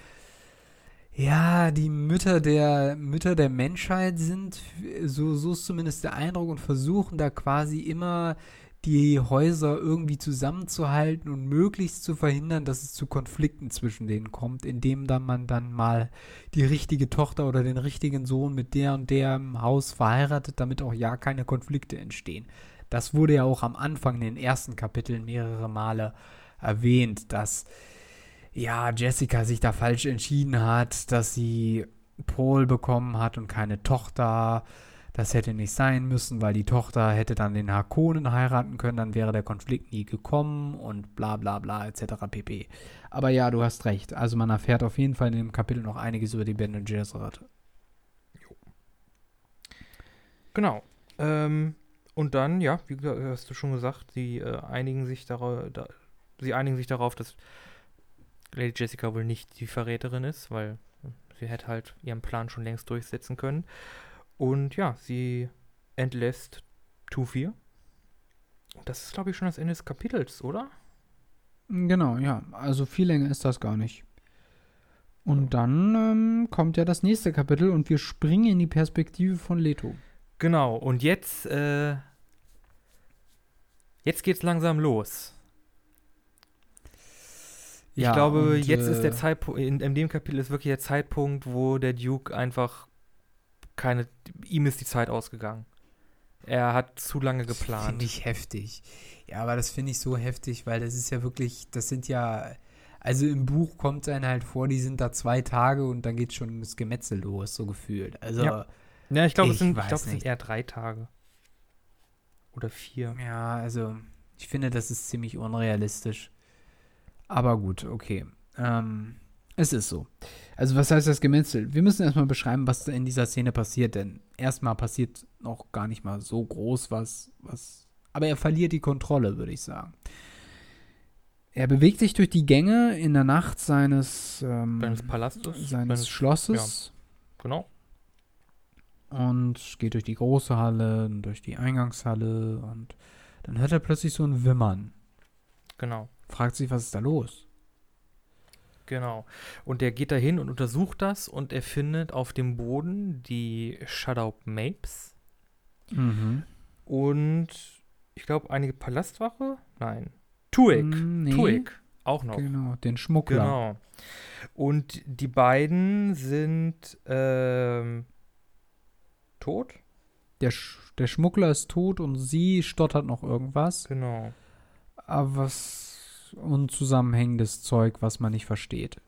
ja, die Mütter der Mütter der Menschheit sind, so, so ist zumindest der Eindruck und versuchen da quasi immer die Häuser irgendwie zusammenzuhalten und möglichst zu verhindern, dass es zu Konflikten zwischen denen kommt, indem dann man dann mal die richtige Tochter oder den richtigen Sohn mit der und der im Haus verheiratet, damit auch ja keine Konflikte entstehen. Das wurde ja auch am Anfang in den ersten Kapiteln mehrere Male erwähnt, dass ja Jessica sich da falsch entschieden hat, dass sie Paul bekommen hat und keine Tochter das hätte nicht sein müssen, weil die Tochter hätte dann den Harkonnen heiraten können, dann wäre der Konflikt nie gekommen und bla bla bla etc. pp. Aber ja, du hast recht. Also man erfährt auf jeden Fall in dem Kapitel noch einiges über die Ben Gesserit. Genau. Ähm, und dann, ja, wie hast du schon gesagt, sie äh, einigen sich darauf, da, sie einigen sich darauf, dass Lady Jessica wohl nicht die Verräterin ist, weil sie hätte halt ihren Plan schon längst durchsetzen können. Und ja, sie entlässt Tufi. Das ist, glaube ich, schon das Ende des Kapitels, oder? Genau, ja. Also viel länger ist das gar nicht. Und dann ähm, kommt ja das nächste Kapitel und wir springen in die Perspektive von Leto. Genau, und jetzt, äh, jetzt geht's langsam los. Ich ja, glaube, und, jetzt äh, ist der Zeitpunkt, in, in, dem Kapitel ist wirklich der Zeitpunkt, wo der Duke einfach keine, ihm ist die Zeit ausgegangen. Er hat zu lange geplant. Finde ich heftig. Ja, aber das finde ich so heftig, weil das ist ja wirklich, das sind ja, also im Buch kommt es einem halt vor, die sind da zwei Tage und dann geht schon das Gemetzel los, so gefühlt. Also, ja, ja ich glaube, es, sind, glaub, es sind eher drei Tage. Oder vier. Ja, also, ich finde, das ist ziemlich unrealistisch. Aber gut, okay. Ähm, es ist so. Also, was heißt das Gemetzel? Wir müssen erstmal beschreiben, was in dieser Szene passiert, denn erstmal passiert noch gar nicht mal so groß was, was. Aber er verliert die Kontrolle, würde ich sagen. Er bewegt sich durch die Gänge in der Nacht seines, ähm, seines Palastes, seines seines, Schlosses. Ja, genau. Und geht durch die große Halle, durch die Eingangshalle und dann hört er plötzlich so ein Wimmern. Genau. Fragt sich, was ist da los? Genau. Und er geht dahin und untersucht das und er findet auf dem Boden die Shadow Mapes. Mhm. Und ich glaube, einige Palastwache? Nein. Tuig. Mm, nee. Tuig. Auch noch. Genau, den Schmuggler. Genau. Und die beiden sind ähm, tot. Der, Sch der Schmuggler ist tot und sie stottert noch irgendwas. Genau. Aber was unzusammenhängendes Zeug, was man nicht versteht.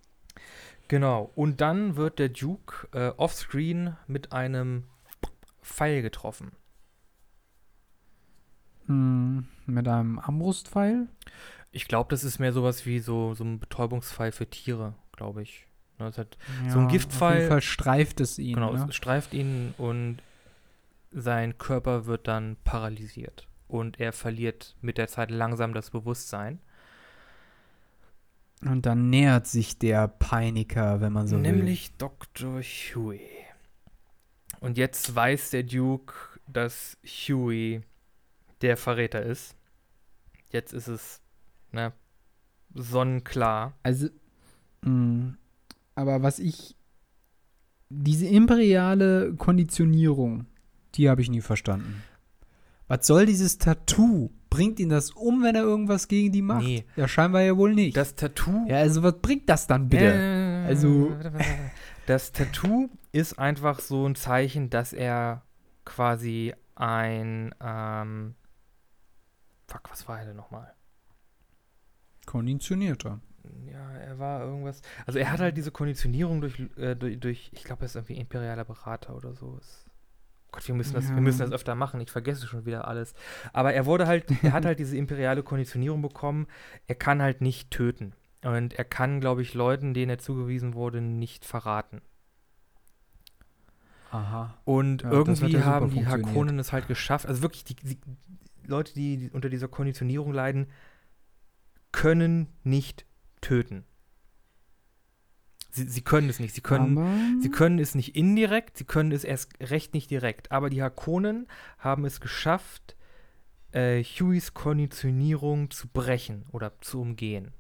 Genau. Und dann wird der Duke äh, offscreen mit einem Pfeil getroffen. Hm, mit einem Armbrustpfeil? Ich glaube, das ist mehr sowas wie so, so ein Betäubungspfeil für Tiere, glaube ich. Ne, das hat ja, so ein Giftpfeil. Auf jeden Fall streift es ihn. Genau, ne? es streift ihn und sein Körper wird dann paralysiert. Und er verliert mit der Zeit langsam das Bewusstsein. Und dann nähert sich der Peiniger, wenn man so Nämlich will. Dr. Huey. Und jetzt weiß der Duke, dass Huey der Verräter ist. Jetzt ist es, ne, sonnenklar. Also, mh, mm, aber was ich, diese imperiale Konditionierung, die habe ich nie verstanden. Was soll dieses Tattoo? Bringt ihn das um, wenn er irgendwas gegen die macht? Nee. Ja, scheinbar ja wohl nicht. Das Tattoo. Ja, also was bringt das dann bitte? Äh, also. *laughs* Das Tattoo ist einfach so ein Zeichen, dass er quasi ein. Ähm, fuck, was war er denn nochmal? Konditionierter. Ja, er war irgendwas. Also er hat halt diese Konditionierung durch, äh, durch, durch ich glaube, er ist irgendwie imperialer Berater oder so. Ist Gott, wir müssen, das, ja. wir müssen das öfter machen. Ich vergesse schon wieder alles. Aber er wurde halt, er hat halt diese imperiale Konditionierung bekommen. Er kann halt nicht töten. Und er kann, glaube ich, Leuten, denen er zugewiesen wurde, nicht verraten. Aha. Und Ja, irgendwie ja haben die. Harkonnen es halt geschafft. Also wirklich, die, die Leute, die unter dieser Konditionierung leiden, können nicht töten. Sie, sie können es nicht. Sie können, Aber, sie können es nicht indirekt, sie können es erst recht nicht direkt. Aber die Harkonnen haben es geschafft, äh, Hueys Konditionierung zu brechen oder zu umgehen.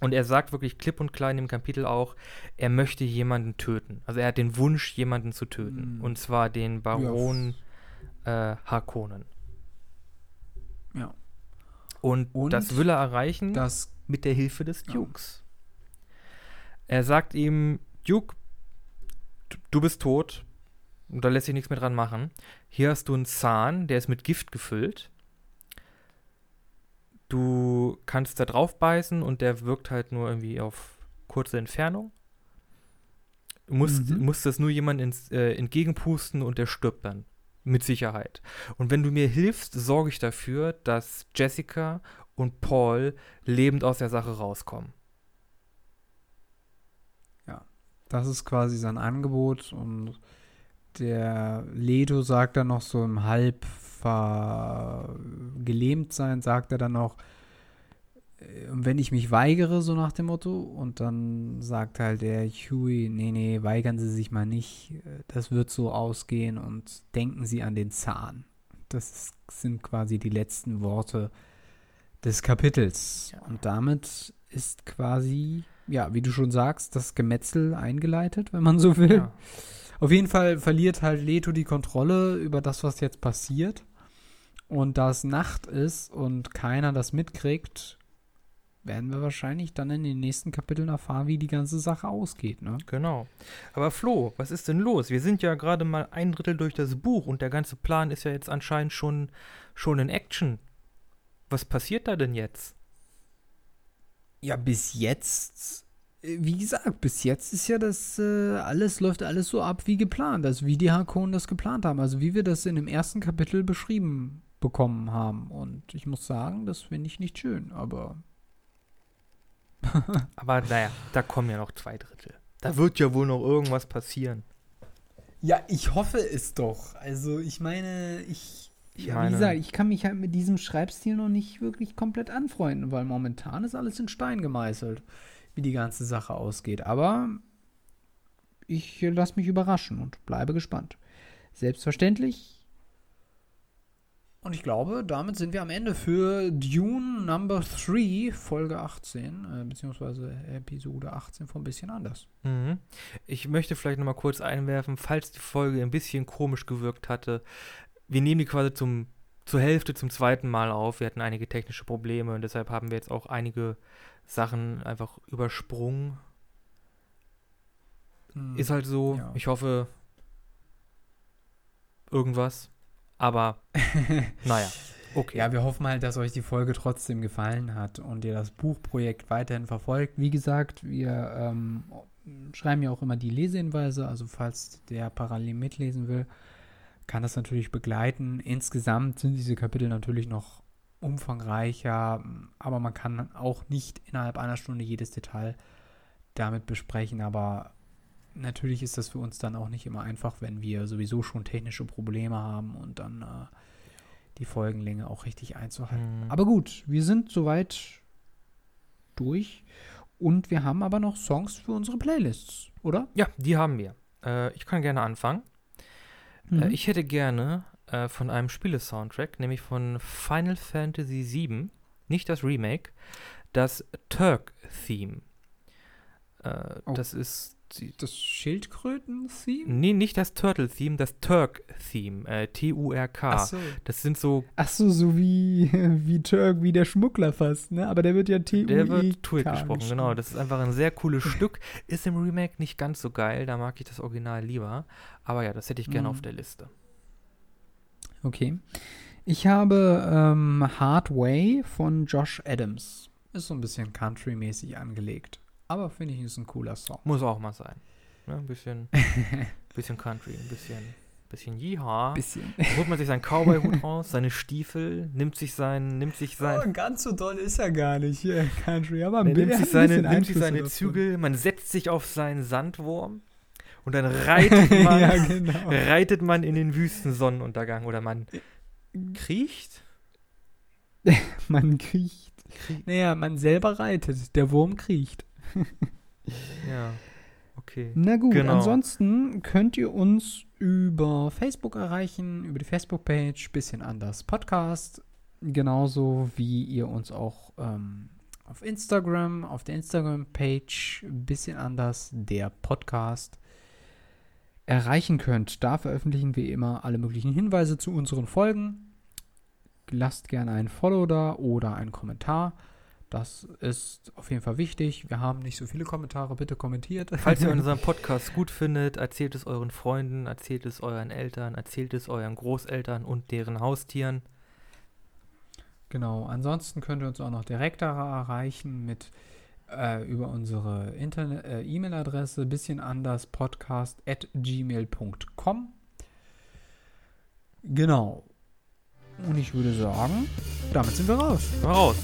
Und er sagt wirklich klipp und klein im Kapitel auch, er möchte jemanden töten. Also er hat den Wunsch, jemanden zu töten. Mm. Und zwar den Baron äh, Harkonnen. Ja. Und, Und das will er erreichen das mit der Hilfe des Ja. Dukes. Er sagt ihm, Duke, du- bist tot und da lässt sich nichts mehr dran machen. Hier hast du einen Zahn, der ist mit Gift gefüllt. Du kannst da drauf beißen und der wirkt halt nur irgendwie auf kurze Entfernung. Du musst, Mhm. musst das nur jemandem ins, äh, entgegenpusten und der stirbt dann. Mit Sicherheit. Und wenn du mir hilfst, sorge ich dafür, dass Jessica und Paul lebend aus der Sache rauskommen. Das ist quasi sein Angebot und der Leto sagt dann noch so im halb gelähmt sein, sagt er dann noch, äh, wenn ich mich weigere, so nach dem Motto, und dann sagt halt der Huey, nee, nee, weigern Sie sich mal nicht, äh, das wird so ausgehen und denken Sie an den Zahn. Das sind quasi die letzten Worte des Kapitels. Ja. Und damit ist quasi, ja, wie du schon sagst, das Gemetzel eingeleitet, wenn man so will. Ja. Auf jeden Fall verliert halt Leto die Kontrolle über das, was jetzt passiert. Und da es Nacht ist und keiner das mitkriegt, werden wir wahrscheinlich dann in den nächsten Kapiteln erfahren, wie die ganze Sache ausgeht. Ne? Genau. Aber Flo, was ist denn los? Wir sind ja gerade mal ein Drittel durch das Buch und der ganze Plan ist ja jetzt anscheinend schon, schon in Action. Was passiert da denn jetzt? Ja, bis jetzt, äh, wie gesagt, bis jetzt ist ja das äh, alles, läuft alles so ab wie geplant. Also wie die Harkonnen das geplant haben. Also wie wir das in dem ersten Kapitel beschrieben bekommen haben. Und ich muss sagen, das finde ich nicht schön, aber *laughs* Aber naja, da kommen ja noch zwei Drittel. Da wird ja wohl noch irgendwas passieren. Ja, ich hoffe es doch. Also ich meine, ich, Ich ja, wie gesagt, ich kann mich halt mit diesem Schreibstil noch nicht wirklich komplett anfreunden, weil momentan ist alles in Stein gemeißelt, wie die ganze Sache ausgeht. Aber ich lasse mich überraschen und bleibe gespannt. Selbstverständlich. Und ich glaube, damit sind wir am Ende für Dune Number 3, Folge 18, äh, beziehungsweise Episode 18 von bisschen anders. Mhm. Ich möchte vielleicht noch mal kurz einwerfen, falls die Folge ein bisschen komisch gewirkt hatte. Wir nehmen die quasi zum, zur Hälfte zum zweiten Mal auf. Wir hatten einige technische Probleme und deshalb haben wir jetzt auch einige Sachen einfach übersprungen. Ist halt so. Ja. Ich hoffe, irgendwas. Aber, *laughs* naja, okay. Ja, wir hoffen halt, dass euch die Folge trotzdem gefallen hat und ihr das Buchprojekt weiterhin verfolgt. Wie gesagt, wir ähm, schreiben ja auch immer die Lesehinweise, also falls der parallel mitlesen will, kann das natürlich begleiten. Insgesamt sind diese Kapitel natürlich noch umfangreicher, aber man kann auch nicht innerhalb einer Stunde jedes Detail damit besprechen, aber natürlich ist das für uns dann auch nicht immer einfach, wenn wir sowieso schon technische Probleme haben und dann äh, die Folgenlänge auch richtig einzuhalten. Mhm. Aber gut, wir sind soweit durch und wir haben aber noch Songs für unsere Playlists, oder? Ja, die haben wir. Äh, ich kann gerne anfangen. Mhm. Äh, ich hätte gerne äh, von einem Spiele-Soundtrack, nämlich von Final Fantasy VII, nicht das Remake, das Turk-Theme. Äh, Oh. Das ist. Das Schildkröten-Theme? Nee, nicht das Turtle-Theme, das Turk-Theme. Äh, T-U-R-K. Achso. Das sind so. Ach so, so wie, *laughs* wie Turk, wie der Schmuggler fast, ne? Aber der wird ja t Der wird Tuik gesprochen, genau. Das ist einfach ein sehr cooles *laughs* Stück. Ist im Remake nicht ganz so geil, da mag ich das Original lieber. Aber ja, das hätte ich gerne Mhm. auf der Liste. Okay. Ich habe ähm, Hard Way von Josh Adams. Ist so ein bisschen country-mäßig angelegt. Aber finde ich, ist ein cooler Song. Muss auch mal sein. Ne? Ein bisschen, *laughs* bisschen Country, ein bisschen bisschen Jiha. Bisschen. Dann holt man sich seinen Cowboy-Hut raus, seine Stiefel, nimmt sich sein, nimmt sich sein, Oh, ganz so doll ist er gar nicht hier, Country. Aber ein er nimmt sich ein seine, nimmt sich seine. Zügel, man setzt sich auf seinen Sandwurm und dann reitet *laughs* man, ja, genau. reitet man in den wüsten Sonnenuntergang oder man kriecht. *laughs* Man kriecht. Krie- Naja, man selber reitet. Der Wurm kriecht. *laughs* Ja, okay. Na gut, Genau. ansonsten könnt ihr uns über Facebook erreichen, über die Facebook-Page, bisschen anders Podcast. Genauso wie ihr uns auch ähm, auf Instagram, auf der Instagram-Page, bisschen anders der Podcast erreichen könnt. Da veröffentlichen wir immer alle möglichen Hinweise zu unseren Folgen. Lasst gerne ein Follow da oder einen Kommentar. Das ist auf jeden Fall wichtig. Wir haben nicht so viele Kommentare. Bitte kommentiert. Falls ihr *laughs* unseren Podcast gut findet, erzählt es euren Freunden, erzählt es euren Eltern, erzählt es euren Großeltern und deren Haustieren. Genau, ansonsten könnt ihr uns auch noch direkt erreichen mit äh, über unsere äh, E-Mail-Adresse bisschen anders podcast at gmail.com. Genau. Und ich würde sagen, damit sind wir raus. Raus.